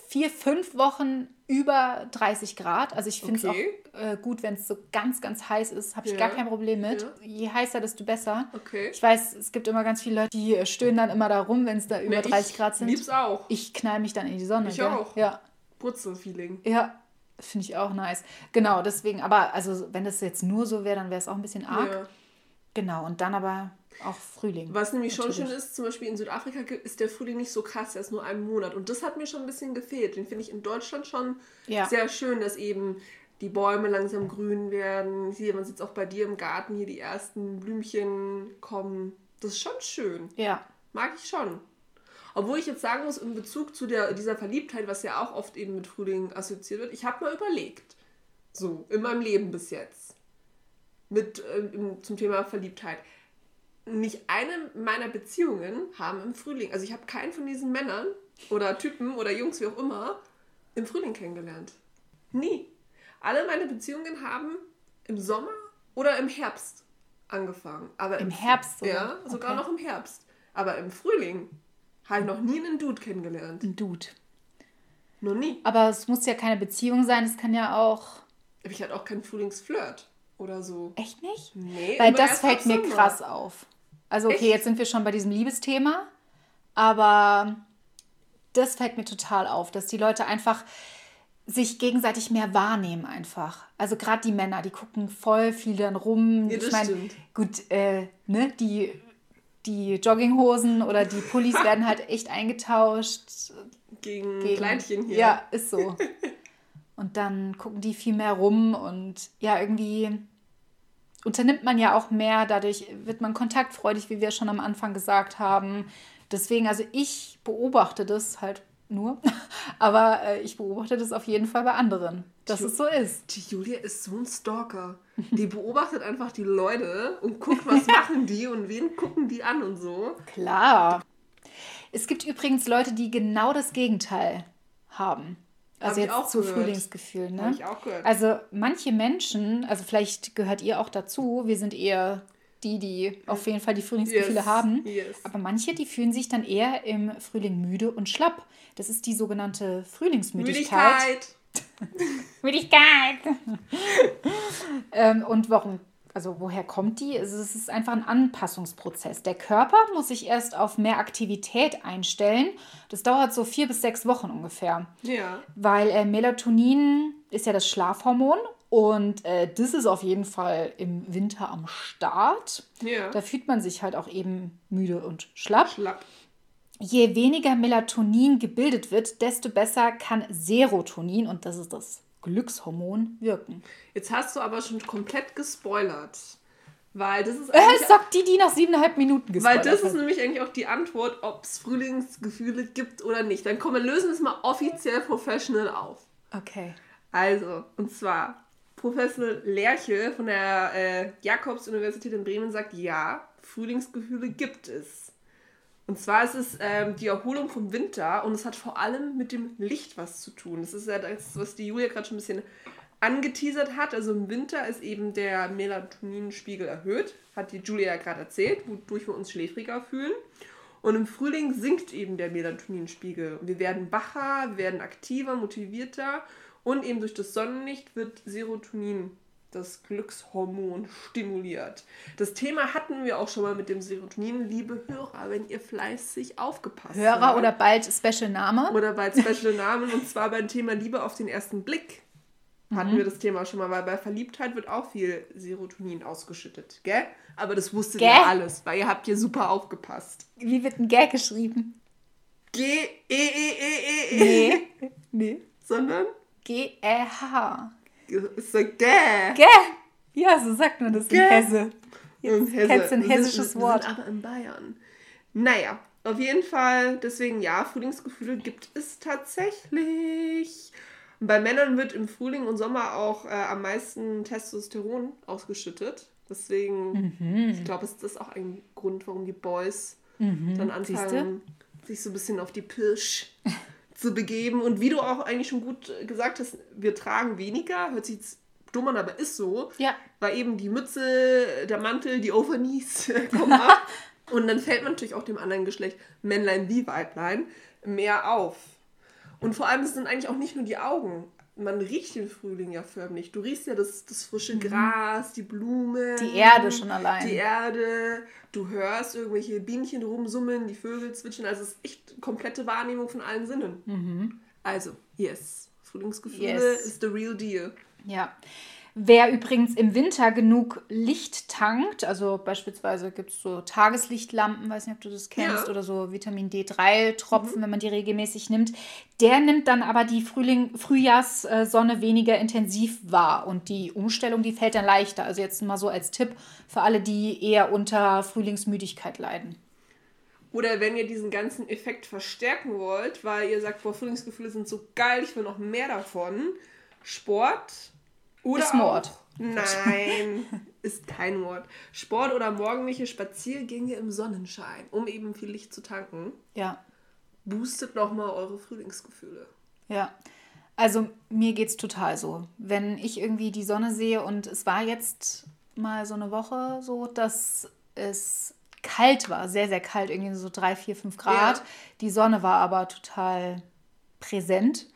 vier, fünf Wochen über 30 Grad. Also ich finde es Okay. auch äh, gut, wenn es so ganz, ganz heiß ist, habe ich Ja. gar kein Problem mit. Ja. Je heißer, desto besser. Okay. Ich weiß, es gibt immer ganz viele Leute, die äh, stöhnen dann immer da rum, wenn es da über Nee, 30 ich Grad sind. Lieb's auch. Ich knall mich dann in die Sonne. Ich gell? auch. Ja, Purzelfeeling. ja. Finde ich auch nice. Genau, deswegen, aber also wenn das jetzt nur so wäre, dann wäre es auch ein bisschen arg. Ja. Genau, und dann aber auch Frühling. Was nämlich schon schön ist, zum Beispiel in Südafrika ist der Frühling nicht so krass, er ist nur einen Monat. Und das hat mir schon ein bisschen gefehlt. Den finde ich in Deutschland schon Ja. sehr schön, dass eben die Bäume langsam grün werden. Hier, man sitzt auch bei dir im Garten, hier die ersten Blümchen kommen. Das ist schon schön. Ja. Mag ich schon. Obwohl ich jetzt sagen muss, in Bezug zu der, dieser Verliebtheit, was ja auch oft eben mit Frühling assoziiert wird, ich habe mal überlegt. So, in meinem Leben bis jetzt. Mit, im- zum Thema Verliebtheit. Nicht eine meiner Beziehungen haben im Frühling, also ich habe keinen von diesen Männern oder Typen oder Jungs, wie auch immer, im Frühling kennengelernt. Nie. Alle meine Beziehungen haben im Sommer oder im Herbst angefangen. Aber Im Herbst sogar? Ja, sogar Okay. noch im Herbst. Aber im Frühling habe ich noch nie einen Dude kennengelernt. Ein Dude. Noch nie. Aber es muss ja keine Beziehung sein, es kann ja auch. Ich hatte auch keinen Frühlingsflirt oder so. Echt nicht? Nee, Weil das fällt mir krass auf. Also, okay, Echt? jetzt sind wir schon bei diesem Liebesthema, aber das fällt mir total auf, dass die Leute einfach sich gegenseitig mehr wahrnehmen einfach. Also gerade die Männer, die gucken voll viel dann rum. Ja, ich meine, gut, äh, ne, die, die Jogginghosen oder die Pullis werden halt echt eingetauscht. Gegen, gegen- Kleidchen hier. Ja, ist so. Und dann gucken die viel mehr rum und ja, irgendwie unternimmt man ja auch mehr, dadurch wird man kontaktfreudig, wie wir schon am Anfang gesagt haben. Deswegen, also ich beobachte das halt nur, aber äh, ich beobachte das auf jeden Fall bei anderen, dass Ju- es so ist. Die Julia ist so ein Stalker. Die beobachtet einfach die Leute und guckt, was machen die und wen gucken die an und so. Klar. Es gibt übrigens Leute, die genau das Gegenteil haben. Also ich jetzt auch zu gehört. Frühlingsgefühl, ne? Hab ich auch gehört. Also manche Menschen, also vielleicht gehört ihr auch dazu, wir sind eher die, die auf jeden Fall die Frühlingsgefühle Yes, haben. yes. Aber manche, die fühlen sich dann eher im Frühling müde und schlapp. Das ist die sogenannte Frühlingsmüdigkeit. Müdigkeit. Müdigkeit. ähm, und warum, also woher kommt die? Also es ist einfach ein Anpassungsprozess. Der Körper muss sich erst auf mehr Aktivität einstellen. Das dauert so vier bis sechs Wochen ungefähr. Ja. Weil äh, Melatonin ist ja das Schlafhormon und äh, das ist auf jeden Fall im Winter am Start. Ja. Da fühlt man sich halt auch eben müde und schlapp. Schlapp. Je weniger Melatonin gebildet wird, desto besser kann Serotonin, und das ist das Glückshormon, wirken. Jetzt hast du aber schon komplett gespoilert. Weil das ist Äh, sagt die, die nach siebeneinhalb Minuten weil gespoilert das ist hat. nämlich eigentlich auch die Antwort, ob es Frühlingsgefühle gibt oder nicht. Dann komm, wir lösen es mal offiziell professional auf. Okay. Also, und zwar, Professor Lerche von der äh, Jakobs-Universität in Bremen sagt, ja, Frühlingsgefühle gibt es. Und zwar ist es ähm, die Erholung vom Winter und es hat vor allem mit dem Licht was zu tun. Das ist ja das, was die Julia gerade schon ein bisschen angeteasert hat. Also im Winter ist eben der Melatoninspiegel erhöht, hat die Julia ja gerade erzählt, wodurch wir uns schläfriger fühlen. Und im Frühling sinkt eben der Melatoninspiegel. Wir werden wacher, wir werden aktiver, motivierter und eben durch das Sonnenlicht wird Serotonin, das Glückshormon, stimuliert. Das Thema hatten wir auch schon mal mit dem Serotonin, liebe Hörer, wenn ihr fleißig aufgepasst Hörer habt. oder bald Special Name. Oder bald Special Namen und zwar beim Thema Liebe auf den ersten Blick hatten mhm. wir das Thema schon mal, weil bei Verliebtheit wird auch viel Serotonin ausgeschüttet, gell? Aber das wusstet ihr alles, weil ihr habt hier super aufgepasst. Wie wird ein Gä geschrieben? G E E E E E. Nee. nee. Sondern G E H. Ist so Gä. Gä. Ja, so sagt man das Gä. in Hesse. Jetzt Hesse. kennst du ein hessisches sind, Wort. aber in Bayern. Naja, auf jeden Fall, deswegen ja, Frühlingsgefühle gibt es tatsächlich. Bei Männern wird im Frühling und Sommer auch äh, am meisten Testosteron ausgeschüttet. Deswegen, mhm. ich glaube, ist das auch ein Grund, warum die Boys mhm. dann anfangen, sich so ein bisschen auf die Pirsch zu begeben. Und wie du auch eigentlich schon gut gesagt hast, wir tragen weniger, hört sich jetzt dumm an, aber ist so. Ja. Weil eben die Mütze, der Mantel, die Overknees kommen ab. und dann fällt man natürlich auch dem anderen Geschlecht, Männlein wie Weiblein, mehr auf. Und vor allem es sind eigentlich auch nicht nur die Augen. Man riecht den Frühling ja förmlich. Du riechst ja das, das frische mhm. Gras, die Blumen. Die Erde schon allein. Die Erde. Du hörst irgendwelche Bienchen rumsummen, die Vögel zwitschern. Also es ist echt komplette Wahrnehmung von allen Sinnen. Mhm. Also, yes. Frühlingsgefühle yes. ist the real deal. Ja. Wer übrigens im Winter genug Licht tankt, also beispielsweise gibt es so Tageslichtlampen, weiß nicht, ob du das kennst, ja. oder so Vitamin D3-Tropfen, mhm. wenn man die regelmäßig nimmt, der nimmt dann aber die Frühling, Frühjahrssonne weniger intensiv wahr und die Umstellung, die fällt dann leichter. Also jetzt mal so als Tipp für alle, die eher unter Frühlingsmüdigkeit leiden. Oder wenn ihr diesen ganzen Effekt verstärken wollt, weil ihr sagt, boah, Frühlingsgefühle sind so geil, ich will noch mehr davon. Sport, oder ist Mord. Auch, nein, ist kein Mord. Sport oder morgendliche Spaziergänge im Sonnenschein, um eben viel Licht zu tanken. Ja. Boostet nochmal eure Frühlingsgefühle. Ja. Also mir geht es total so. Wenn ich irgendwie die Sonne sehe und es war jetzt mal so eine Woche so, dass es kalt war, sehr, sehr kalt, irgendwie so drei, vier, fünf Grad. Ja. Die Sonne war aber total präsent.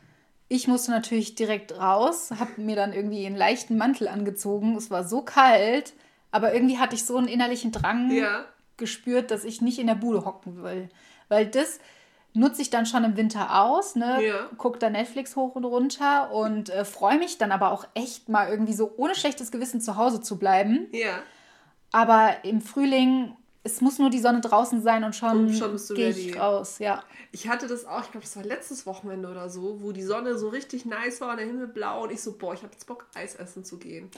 Ich musste natürlich direkt raus, habe mir dann irgendwie einen leichten Mantel angezogen. Es war so kalt, aber irgendwie hatte ich so einen innerlichen Drang ja. gespürt, dass ich nicht in der Bude hocken will. Weil das nutze ich dann schon im Winter aus, ne? Ja. Guck da Netflix hoch und runter und äh, freue mich dann aber auch echt mal irgendwie so ohne schlechtes Gewissen zu Hause zu bleiben. Ja. Aber im Frühling es muss nur die Sonne draußen sein und schon, schon gehe ich raus, ja. Ich hatte das auch, ich glaube, das war letztes Wochenende oder so, wo die Sonne so richtig nice war und der Himmel blau und ich so, boah, ich habe jetzt Bock, Eis essen zu gehen.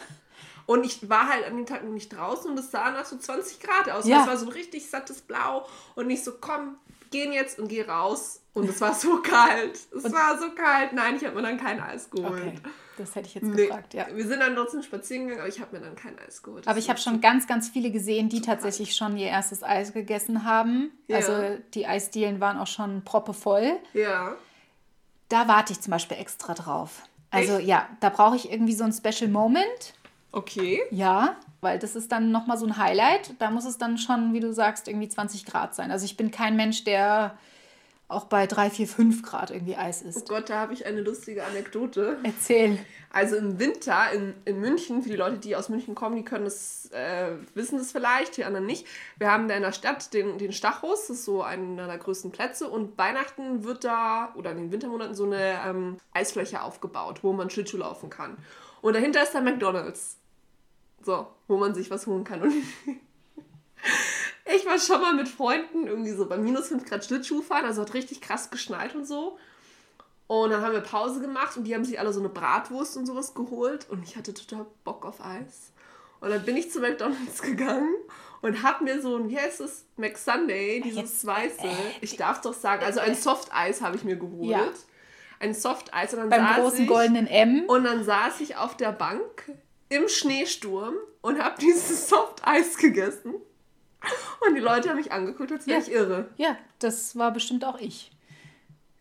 Und ich war halt an dem Tag noch nicht draußen und es sah nach so 20 Grad aus. Ja. Es war so richtig sattes Blau und ich so, komm, gehen jetzt und geh raus. Und es war so kalt. Es und war so kalt. Nein, ich habe mir dann kein Eis geholt. Okay. Das hätte ich jetzt nee. gefragt, ja. Wir sind dann trotzdem spazieren gegangen, aber ich habe mir dann kein Eis geholt. Das aber ich habe schon ganz, ganz viele gesehen, die tatsächlich schon ihr erstes Eis gegessen haben. Ja. Also die Eisdielen waren auch schon proppevoll. Ja. Da warte ich zum Beispiel extra drauf. Also Echt? ja, da brauche ich irgendwie so ein Special Moment. Okay. Ja, weil das ist dann nochmal so ein Highlight. Da muss es dann schon, wie du sagst, irgendwie 20 Grad sein. Also ich bin kein Mensch, der auch bei 3, 4, 5 Grad irgendwie Eis ist. Oh Gott, da habe ich eine lustige Anekdote. Erzähl. Also im Winter in, in München, für die Leute, die aus München kommen, die können das, äh, wissen das vielleicht, die anderen nicht. Wir haben da in der Stadt den, den Stachus, das ist so einer der größten Plätze. Und Weihnachten wird da, oder in den Wintermonaten, so eine ähm, Eisfläche aufgebaut, wo man Schlittschuh laufen kann. Und dahinter ist der McDonalds. So, wo man sich was holen kann. Und ich war schon mal mit Freunden irgendwie so bei minus 5 Grad Schlittschuh fahren, also hat richtig krass geschneit und so. Und dann haben wir Pause gemacht und die haben sich alle so eine Bratwurst und sowas geholt und ich hatte total Bock auf Eis. Und dann bin ich zu McDonalds gegangen und hab mir so ein, wie heißt es, McSunday, dieses weiße, äh, ich darf doch sagen, also ein Soft-Eis habe ich mir geholt. Ja. ein Soft Eis. Und dann Beim saß großen ich, goldenen M. Und dann saß ich auf der Bank im Schneesturm und habe dieses Soft Eis gegessen. Und die Leute haben mich angeguckt, als wäre Ja. ich irre. Ja, das war bestimmt auch ich.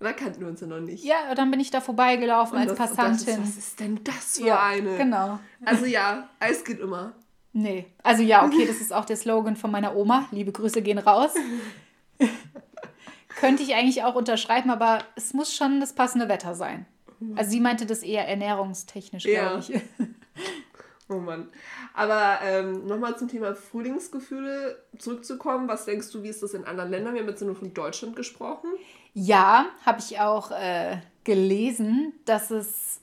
Da kannten wir uns ja noch nicht. Ja, dann bin ich da vorbeigelaufen Und als das- Passantin. Was ist denn das für ja, eine? genau. Also ja, Eis geht immer. Nee. Also ja, okay, das ist auch der Slogan von meiner Oma. Liebe Grüße gehen raus. Könnte ich eigentlich auch unterschreiben, aber es muss schon das passende Wetter sein. Also sie meinte das eher ernährungstechnisch, Ja. glaube ich. Oh Mann. Aber ähm, nochmal zum Thema Frühlingsgefühle zurückzukommen. Was denkst du, wie ist das in anderen Ländern? Wir haben jetzt nur von Deutschland gesprochen. Ja, habe ich auch äh, gelesen, dass es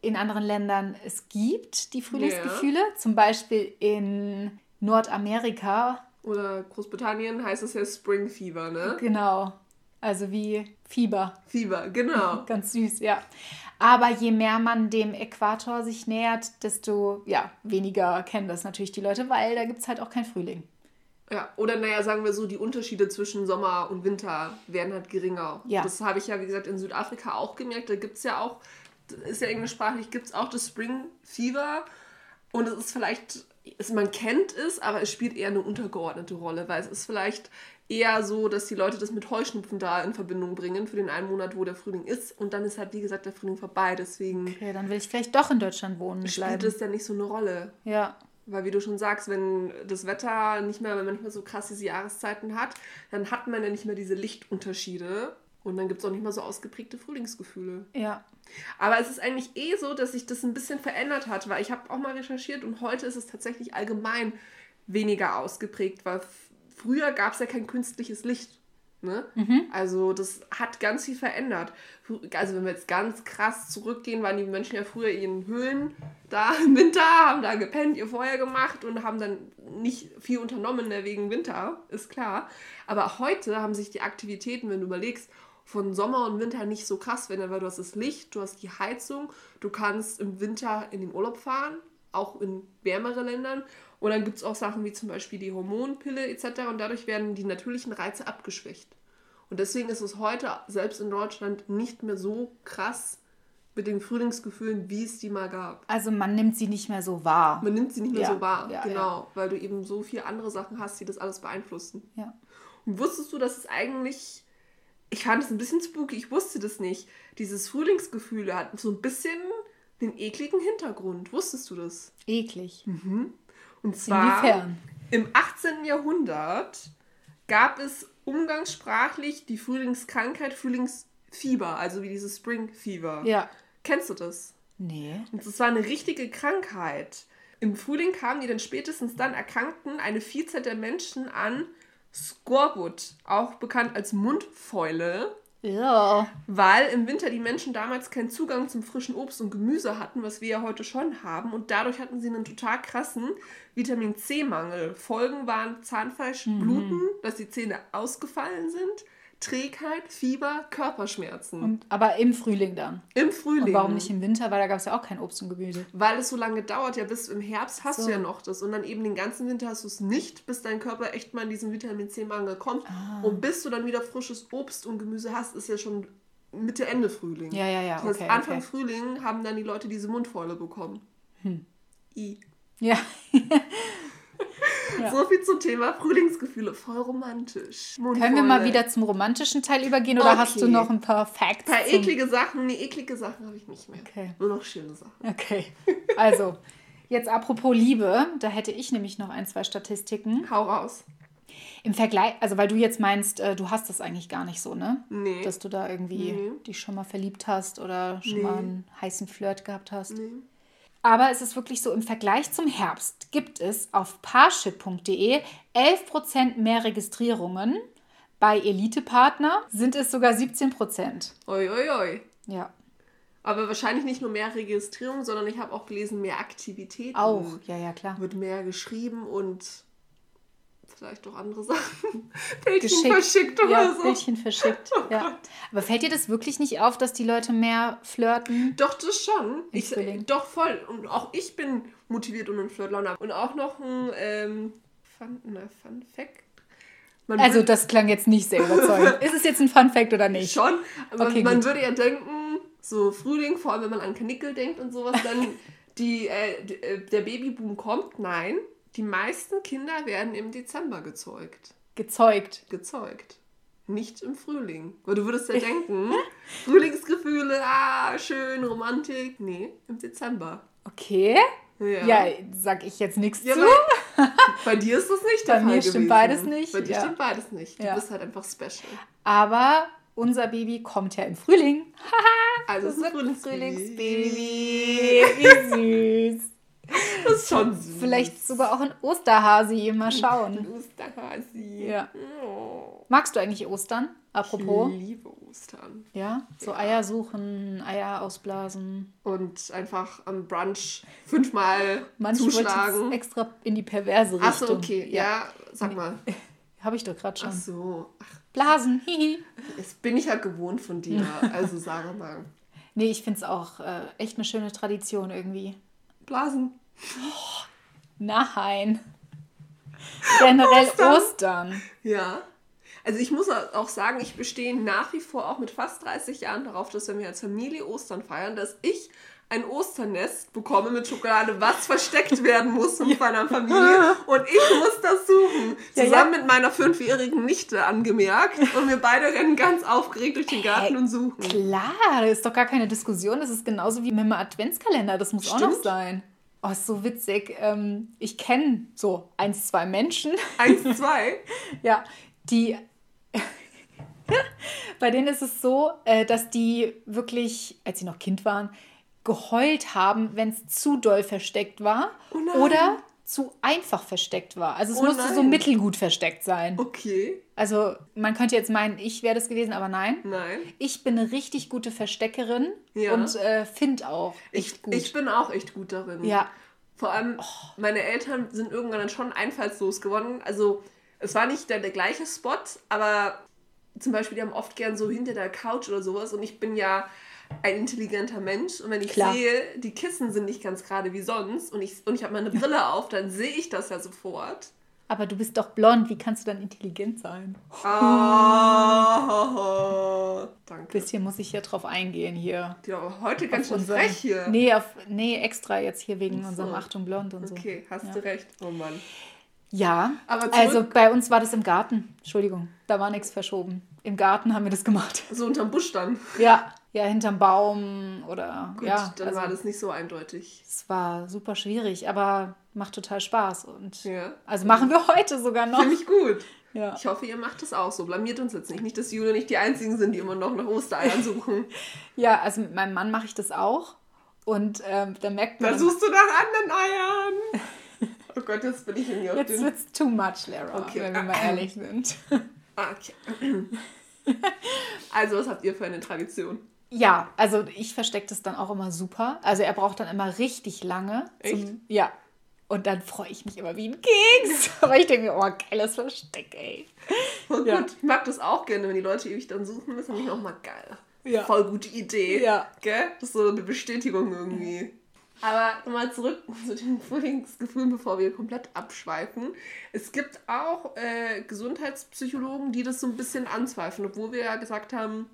in anderen Ländern es gibt, die Frühlingsgefühle. Zum Beispiel in Nordamerika. Oder Großbritannien heißt es ja Spring Fever, ne? Genau. Also wie Fieber. Fieber, genau. Ganz süß, ja. Aber je mehr man dem Äquator sich nähert, desto ja, weniger kennen das natürlich die Leute, weil da gibt es halt auch kein Frühling. Ja, oder naja, sagen wir so, die Unterschiede zwischen Sommer und Winter werden halt geringer. Ja. Das habe ich ja, wie gesagt, in Südafrika auch gemerkt. Da gibt es ja auch, ist ja englischsprachig, gibt es auch das Spring Fever. Und es ist vielleicht, es, man kennt es, aber es spielt eher eine untergeordnete Rolle, weil es ist vielleicht eher so, dass die Leute das mit Heuschnupfen da in Verbindung bringen für den einen Monat, wo der Frühling ist. Und dann ist halt, wie gesagt, der Frühling vorbei. Deswegen Okay, dann will ich vielleicht doch in Deutschland wohnen spielt bleiben. es dann nicht so eine Rolle. Ja, Weil wie du schon sagst, wenn das Wetter nicht mehr, wenn man nicht mehr so krass diese Jahreszeiten hat, dann hat man ja nicht mehr diese Lichtunterschiede und dann gibt es auch nicht mehr so ausgeprägte Frühlingsgefühle. ja. Aber es ist eigentlich eh so, dass sich das ein bisschen verändert hat, weil ich habe auch mal recherchiert und heute ist es tatsächlich allgemein weniger ausgeprägt, weil früher gab es ja kein künstliches Licht. Ne? Also das hat ganz viel verändert. Also wenn wir jetzt ganz krass zurückgehen, waren die Menschen ja früher in Höhlen da im Winter, haben da gepennt, ihr Feuer gemacht und haben dann nicht viel unternommen ne, wegen Winter, ist klar. Aber heute haben sich die Aktivitäten, wenn du überlegst, von Sommer und Winter nicht so krass verändert, weil du hast das Licht, du hast die Heizung, du kannst im Winter in den Urlaub fahren, auch in wärmere Ländern. Und dann gibt es auch Sachen wie zum Beispiel die Hormonpille etc. Und dadurch werden die natürlichen Reize abgeschwächt. Und deswegen ist es heute, selbst in Deutschland, nicht mehr so krass mit den Frühlingsgefühlen, wie es die mal gab. Also man nimmt sie nicht mehr so wahr. Man nimmt sie nicht mehr Ja, so wahr, ja, genau, weil du eben so viele andere Sachen hast, die das alles beeinflussen. Ja. Und wusstest du, dass es eigentlich, ich fand es ein bisschen spooky, ich wusste das nicht, dieses Frühlingsgefühl hat so ein bisschen den ekligen Hintergrund. Wusstest du das? Eklig. Und zwar Inwiefern? im 18. Jahrhundert gab es umgangssprachlich die Frühlingskrankheit, Frühlingsfieber, also wie dieses Spring Fever. Ja. Kennst du das? Nee. Und das war eine richtige Krankheit. Im Frühling kamen die dann spätestens dann erkrankten eine Vielzahl der Menschen an Skorbut, auch bekannt als Mundfäule, Ja. weil im Winter die Menschen damals keinen Zugang zum frischen Obst und Gemüse hatten, was wir ja heute schon haben. Und dadurch hatten sie einen total krassen Vitamin C-Mangel. Folgen waren Zahnfleisch, Bluten, dass die Zähne ausgefallen sind, Trägheit, Fieber, Körperschmerzen. Und, aber im Frühling dann. Im Frühling. Und warum nicht im Winter? Weil da gab es ja auch kein Obst und Gemüse. Weil es so lange dauert, ja, bis im Herbst hast So. du ja noch das. Und dann eben den ganzen Winter hast du es nicht, bis dein Körper echt mal in diesen Vitamin C-Mangel kommt. Ah. Und bis du dann wieder frisches Obst und Gemüse hast, ist ja schon Mitte, Ende Frühling. Ja, ja, ja, Das heißt, Anfang okay. Frühling haben dann die Leute diese Mundfäule bekommen. I. Ja. Ja. So viel zum Thema Frühlingsgefühle. Voll romantisch. Können wir mal wieder zum romantischen Teil übergehen oder hast du Okay. noch ein paar Facts? Ein paar eklige Sachen. Nee, eklige Sachen habe ich nicht mehr. Okay. Nur noch schöne Sachen. Okay. Also, jetzt apropos Liebe, da hätte ich nämlich noch ein, zwei Statistiken. Hau raus. Im Vergleich, also weil du jetzt meinst, äh, du hast das eigentlich gar nicht so, ne? Nee. Dass du da irgendwie Nee. dich schon mal verliebt hast oder schon Nee. mal einen heißen Flirt gehabt hast. Nee. Aber es ist wirklich so, im Vergleich zum Herbst gibt es auf parship.de 11% mehr Registrierungen. Bei Elite-Partner sind es sogar 17%. Oi, oi, oi. Ja, Aber wahrscheinlich nicht nur mehr Registrierung, sondern ich habe auch gelesen, mehr Aktivitäten. auch. Ja, ja, klar. Wird mehr geschrieben und vielleicht auch andere Sachen. Bildchen Geschickt. verschickt oder ja, so. Bildchen verschickt. ja. Aber fällt dir das wirklich nicht auf, dass die Leute mehr flirten? Doch, das schon. Ich, Frühling. doch, voll. Und auch ich bin motiviert und in Flirtlaune. Und auch noch ein ähm, Fun, na, Fun Fact. Man Also, das klang jetzt nicht sehr überzeugend. ist es jetzt ein Fun Fact oder nicht? schon, aber Okay, man gut. würde ja denken, so Frühling, vor allem wenn man an Kanickel denkt und sowas, dann die, äh, äh, der Babyboom kommt. Nein, die meisten Kinder werden im Dezember gezeugt. Gezeugt. Gezeugt. Nicht im Frühling. Weil du würdest ja denken, Frühlingsgefühle, ah, schön, Romantik. Nee, im Dezember. Okay. Ja. Ja, sag ich jetzt nichts Ja, zu. bei, dir ist das nicht der Bei Fall mir stimmt gewesen. beides nicht, Bei dir ja. stimmt beides nicht. Du bist halt einfach special. Aber unser Baby kommt ja im Frühling. Also Das es ist ein ein Frühlingsbaby. Wie süß. Das ist schon süß. Vielleicht sogar auch ein Osterhasi. Mal schauen. Osterhasi. Ja. Oh. Magst du eigentlich Ostern? Apropos. Ich liebe Ostern. Ja, so Ja. Eier suchen, Eier ausblasen. Und einfach am Brunch fünfmal Manchmal zuschlagen. extra in die perverse Richtung. Achso, okay. Ja, sag mal. Habe ich doch gerade schon. Ach so. Ach, Blasen, hihi. das bin ich ja gewohnt von dir. Also sag mal. Nee, ich finde es auch äh, echt eine schöne Tradition irgendwie. Blasen. Nein. Generell Ostern. Ostern. Ja. Also ich muss auch sagen, ich bestehe nach wie vor auch mit fast 30 Jahren darauf, dass wenn wir als Familie Ostern feiern, dass ich ein Osternest bekomme mit Schokolade, was versteckt werden muss von meiner Familie. Und ich muss das suchen. Ja, Zusammen mit meiner fünfjährigen Nichte angemerkt. Und wir beide rennen ganz aufgeregt durch den Garten Hey, und suchen. Klar, das ist doch gar keine Diskussion. Das ist genauso wie mit dem Adventskalender. Das muss auch noch Stimmt. sein. Oh, ist so witzig. Ähm, ich kenne so eins, zwei Menschen, Eins, zwei. ja, die. Bei denen ist es so, äh, dass die wirklich, als sie noch Kind waren, geheult haben, wenn es zu doll versteckt war Oh oder zu einfach versteckt war. Also es Oh musste so nein. mittelgut versteckt sein. Okay. Also man könnte jetzt meinen, ich wäre das gewesen, aber nein. Nein. Ich bin eine richtig gute Versteckerin Ja. und äh, finde auch Ich, gut. ich bin auch echt gut darin. ja, Vor allem, meine Eltern sind irgendwann dann schon einfallslos geworden. Also, es war nicht der, der gleiche Spot, aber zum Beispiel, die haben oft gern so hinter der Couch oder sowas. Und ich bin ja ein intelligenter Mensch. Und wenn ich Klar. sehe, die Kissen sind nicht ganz gerade wie sonst und ich, und ich habe meine Brille auf, dann sehe ich das ja sofort. aber du bist doch blond, wie kannst du dann intelligent sein? Ah, danke. Bisschen muss ich hier drauf eingehen hier. Ja, heute ganz schön frech hier. Nee, auf, nee, extra jetzt hier wegen so. unserem Achtung blond und so. Okay, hast ja. du recht. Oh Mann. Ja, also bei uns war das im Garten. Entschuldigung, da war nichts verschoben. Im Garten haben wir das gemacht. So unterm Busch dann. Ja, ja, hinterm Baum oder Gut, ja. dann also, war das nicht so eindeutig. Es war super schwierig, aber macht total Spaß. Und Ja. also machen wir heute sogar noch. Finde ich gut. Ja. Ich hoffe, ihr macht das auch so. Blamiert uns jetzt nicht. Nicht, dass Julia nicht die Einzigen sind, die immer noch nach Ostereiern suchen. ja, also mit meinem Mann mache ich das auch. Und ähm, da merkt man. Dann suchst du nach anderen Eiern. Oh Gott, jetzt bin ich auf Jetzt den... wird's too much, Lara, Okay. wenn wir mal ehrlich sind. Okay. Also, was habt ihr für eine Tradition? Ja, also ich verstecke das dann auch immer super. Also er braucht dann immer richtig lange. Echt? ja. Und dann freue ich mich immer wie ein Keks. Aber ich denke mir, oh, geiles Versteck, ey. Voll Ja. gut. Ich mag das auch gerne, wenn die Leute ewig dann suchen. Das finde ich auch mal geil. Ja. Voll gute Idee. Ja. Gell? Das ist so eine Bestätigung irgendwie. Aber nochmal zurück zu den Frühlingsgefühlen, bevor wir komplett abschweifen. Es gibt auch äh, Gesundheitspsychologen, die das so ein bisschen anzweifeln, obwohl wir ja gesagt haben,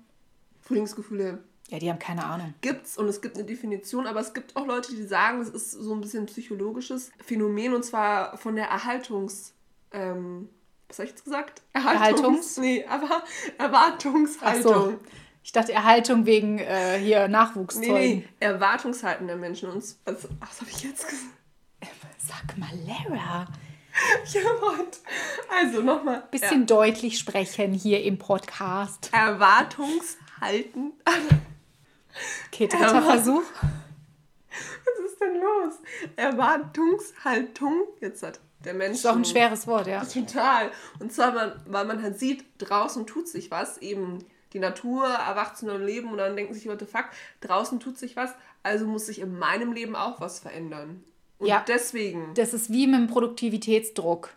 Frühlingsgefühle Ja, die haben keine Ahnung. gibt's und es gibt eine Definition, aber es gibt auch Leute, die sagen, es ist so ein bisschen ein psychologisches Phänomen und zwar von der Erhaltungs... Ähm, was habe ich jetzt gesagt? Erhaltungs? Nee, aber Ach Erwartungshaltung. so. Ich dachte Erhaltung wegen äh, hier Nee, Nachwuchszeugen. nee, Erwartungshalten der Menschen. Und, also, ach, was habe ich jetzt gesagt? Sag mal, Lara. Ja, und, also nochmal. Bisschen deutlich sprechen hier im Podcast. Erwartungshalten. Okay, dritter. Versuch. Was ist denn los? Erwartungshaltung. Jetzt hat der Mensch. Ist auch ein schweres Wort, ja. Total. Und zwar, man, weil man halt sieht, draußen tut sich was. Eben die Natur erwacht zu neuem Leben und dann denken sich Leute, fuck, draußen tut sich was, also muss sich in meinem Leben auch was verändern. Und Ja. deswegen. Das ist wie mit dem Produktivitätsdruck.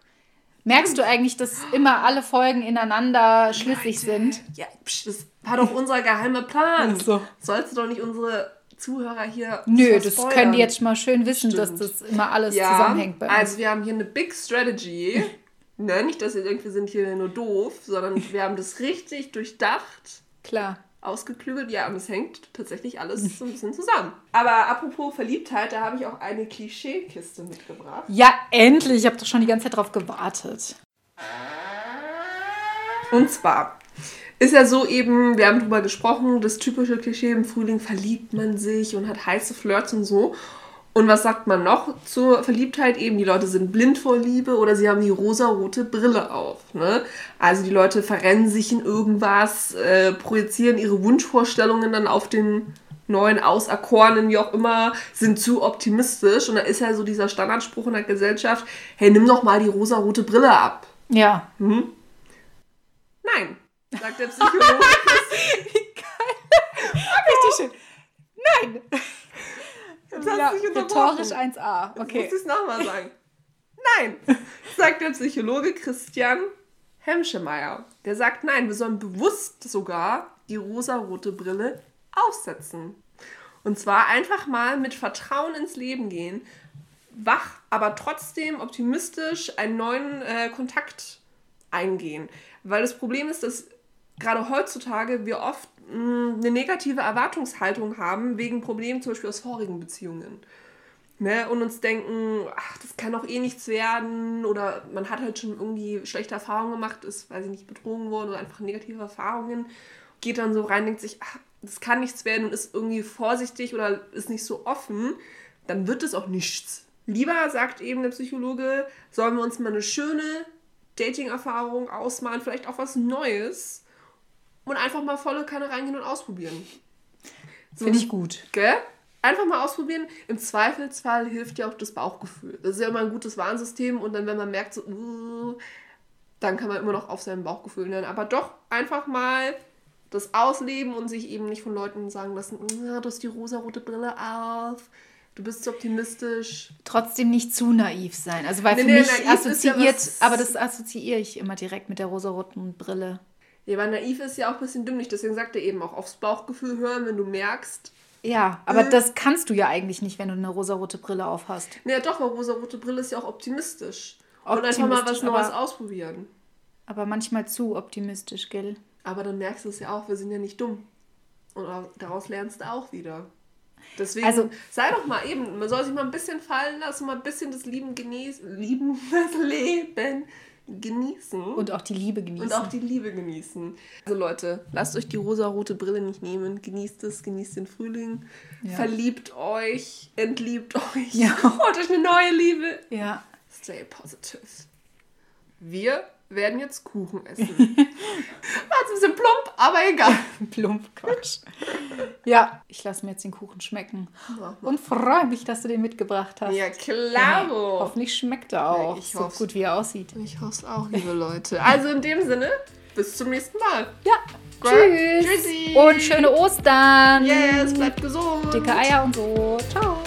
Merkst du eigentlich, dass immer alle Folgen ineinander schlüssig sind? Ja, psch, das war doch unser geheimer Plan. So. Sollst du doch nicht unsere Zuhörer hier. Nö, das können die jetzt mal schön wissen, dass Stimmt. das immer alles ja, zusammenhängt bei uns. Also, wir haben hier eine Big Strategy. ne, nicht, dass ihr denkt, wir sind hier nur doof, sondern wir haben das richtig durchdacht. Klar. Ausgeklügelt. Ja, und es hängt tatsächlich alles so ein bisschen zusammen. Aber apropos Verliebtheit, da habe ich auch eine Klischeekiste mitgebracht. Ja, endlich. Ich habe doch schon die ganze Zeit drauf gewartet. Und zwar ist ja so eben, wir haben drüber gesprochen, das typische Klischee im Frühling verliebt man sich und hat heiße Flirts und so. Und was sagt man noch zur Verliebtheit? Eben, die Leute sind blind vor Liebe oder sie haben die rosarote Brille auf. Ne? Also die Leute verrennen sich in irgendwas, äh, projizieren ihre Wunschvorstellungen dann auf den neuen Auserkorenen, wie auch immer, sind zu optimistisch. Und da ist ja so dieser Standardspruch in der Gesellschaft, hey, nimm doch mal die rosarote Brille ab. Ja. Hm? Nein, sagt der Psychologe. Wie geil. Richtig schön. Nein. Hast Ja, du dich rhetorisch unterbrochen. 1a. Jetzt Okay. muss ich es nochmal sagen. Nein, sagt der Psychologe Christian Hemschemeyer. Der sagt, nein, wir sollen bewusst sogar die rosarote Brille aufsetzen. Und zwar einfach mal mit Vertrauen ins Leben gehen, wach, aber trotzdem optimistisch einen neuen äh, Kontakt eingehen. Weil das Problem ist, dass gerade heutzutage wir oft eine negative Erwartungshaltung haben wegen Problemen zum Beispiel aus vorigen Beziehungen. Ne? Und uns denken, ach, das kann doch eh nichts werden oder man hat halt schon irgendwie schlechte Erfahrungen gemacht, ist, weiß ich nicht, betrogen worden oder einfach negative Erfahrungen, geht dann so rein, denkt sich, ach, das kann nichts werden und ist irgendwie vorsichtig oder ist nicht so offen, dann wird es auch nichts. Lieber, sagt eben der Psychologe, sollen wir uns mal eine schöne Dating-Erfahrung ausmalen, vielleicht auch was Neues und einfach mal volle Kanne reingehen und ausprobieren. So, Finde ich gut. Gell? Einfach mal ausprobieren. Im Zweifelsfall hilft ja auch das Bauchgefühl. Das ist ja immer ein gutes Warnsystem und dann, wenn man merkt, so, uh, dann kann man immer noch auf sein Bauchgefühl lernen. Aber doch einfach mal das ausleben und sich eben nicht von Leuten sagen lassen, "Ah, du hast die rosarote Brille auf, du bist zu optimistisch. Trotzdem nicht zu naiv sein. Also weil Nee, für nee, mich ja assoziiert, was- aber das assoziiere ich immer direkt mit der rosaroten Brille. Ja, aber naiv ist ja auch ein bisschen dümmlich, deswegen sagt er eben auch aufs Bauchgefühl hören, wenn du merkst, Ja, aber Mhm. das kannst du ja eigentlich nicht, wenn du eine rosarote Brille auf hast. naja doch, weil rosarote Brille ist ja auch optimistisch. Und einfach mal was Optimistisch, Neues ausprobieren. Aber manchmal zu optimistisch, gell? Aber dann merkst du es ja auch, wir sind ja nicht dumm. Und au- daraus lernst du auch wieder. Deswegen Also- sei doch mal eben, man soll sich mal ein bisschen fallen lassen, mal ein bisschen das Lieben genießen, lieben das Leben genießen. Und auch die Liebe genießen. Und auch die Liebe genießen. Also Leute, lasst euch die rosarote Brille nicht nehmen. Genießt es, genießt den Frühling. Ja. Verliebt euch, entliebt euch. Ja. Holt euch eine neue Liebe. ja. Stay positive. Wir werden jetzt Kuchen essen. War jetzt ein bisschen plump, aber egal. Plump Quatsch. ja, ich lasse mir jetzt den Kuchen schmecken. Und freue mich, dass du den mitgebracht hast. Ja, klaro. Hoffentlich schmeckt er auch ich so hoff's. gut, wie er aussieht. Ich hoffe es auch, liebe Leute. Also in dem Sinne, bis zum nächsten Mal. Ja, tschüss. Tschüssi. Und schöne Ostern. Yes, bleibt gesund. Dicke Eier und so. Ciao.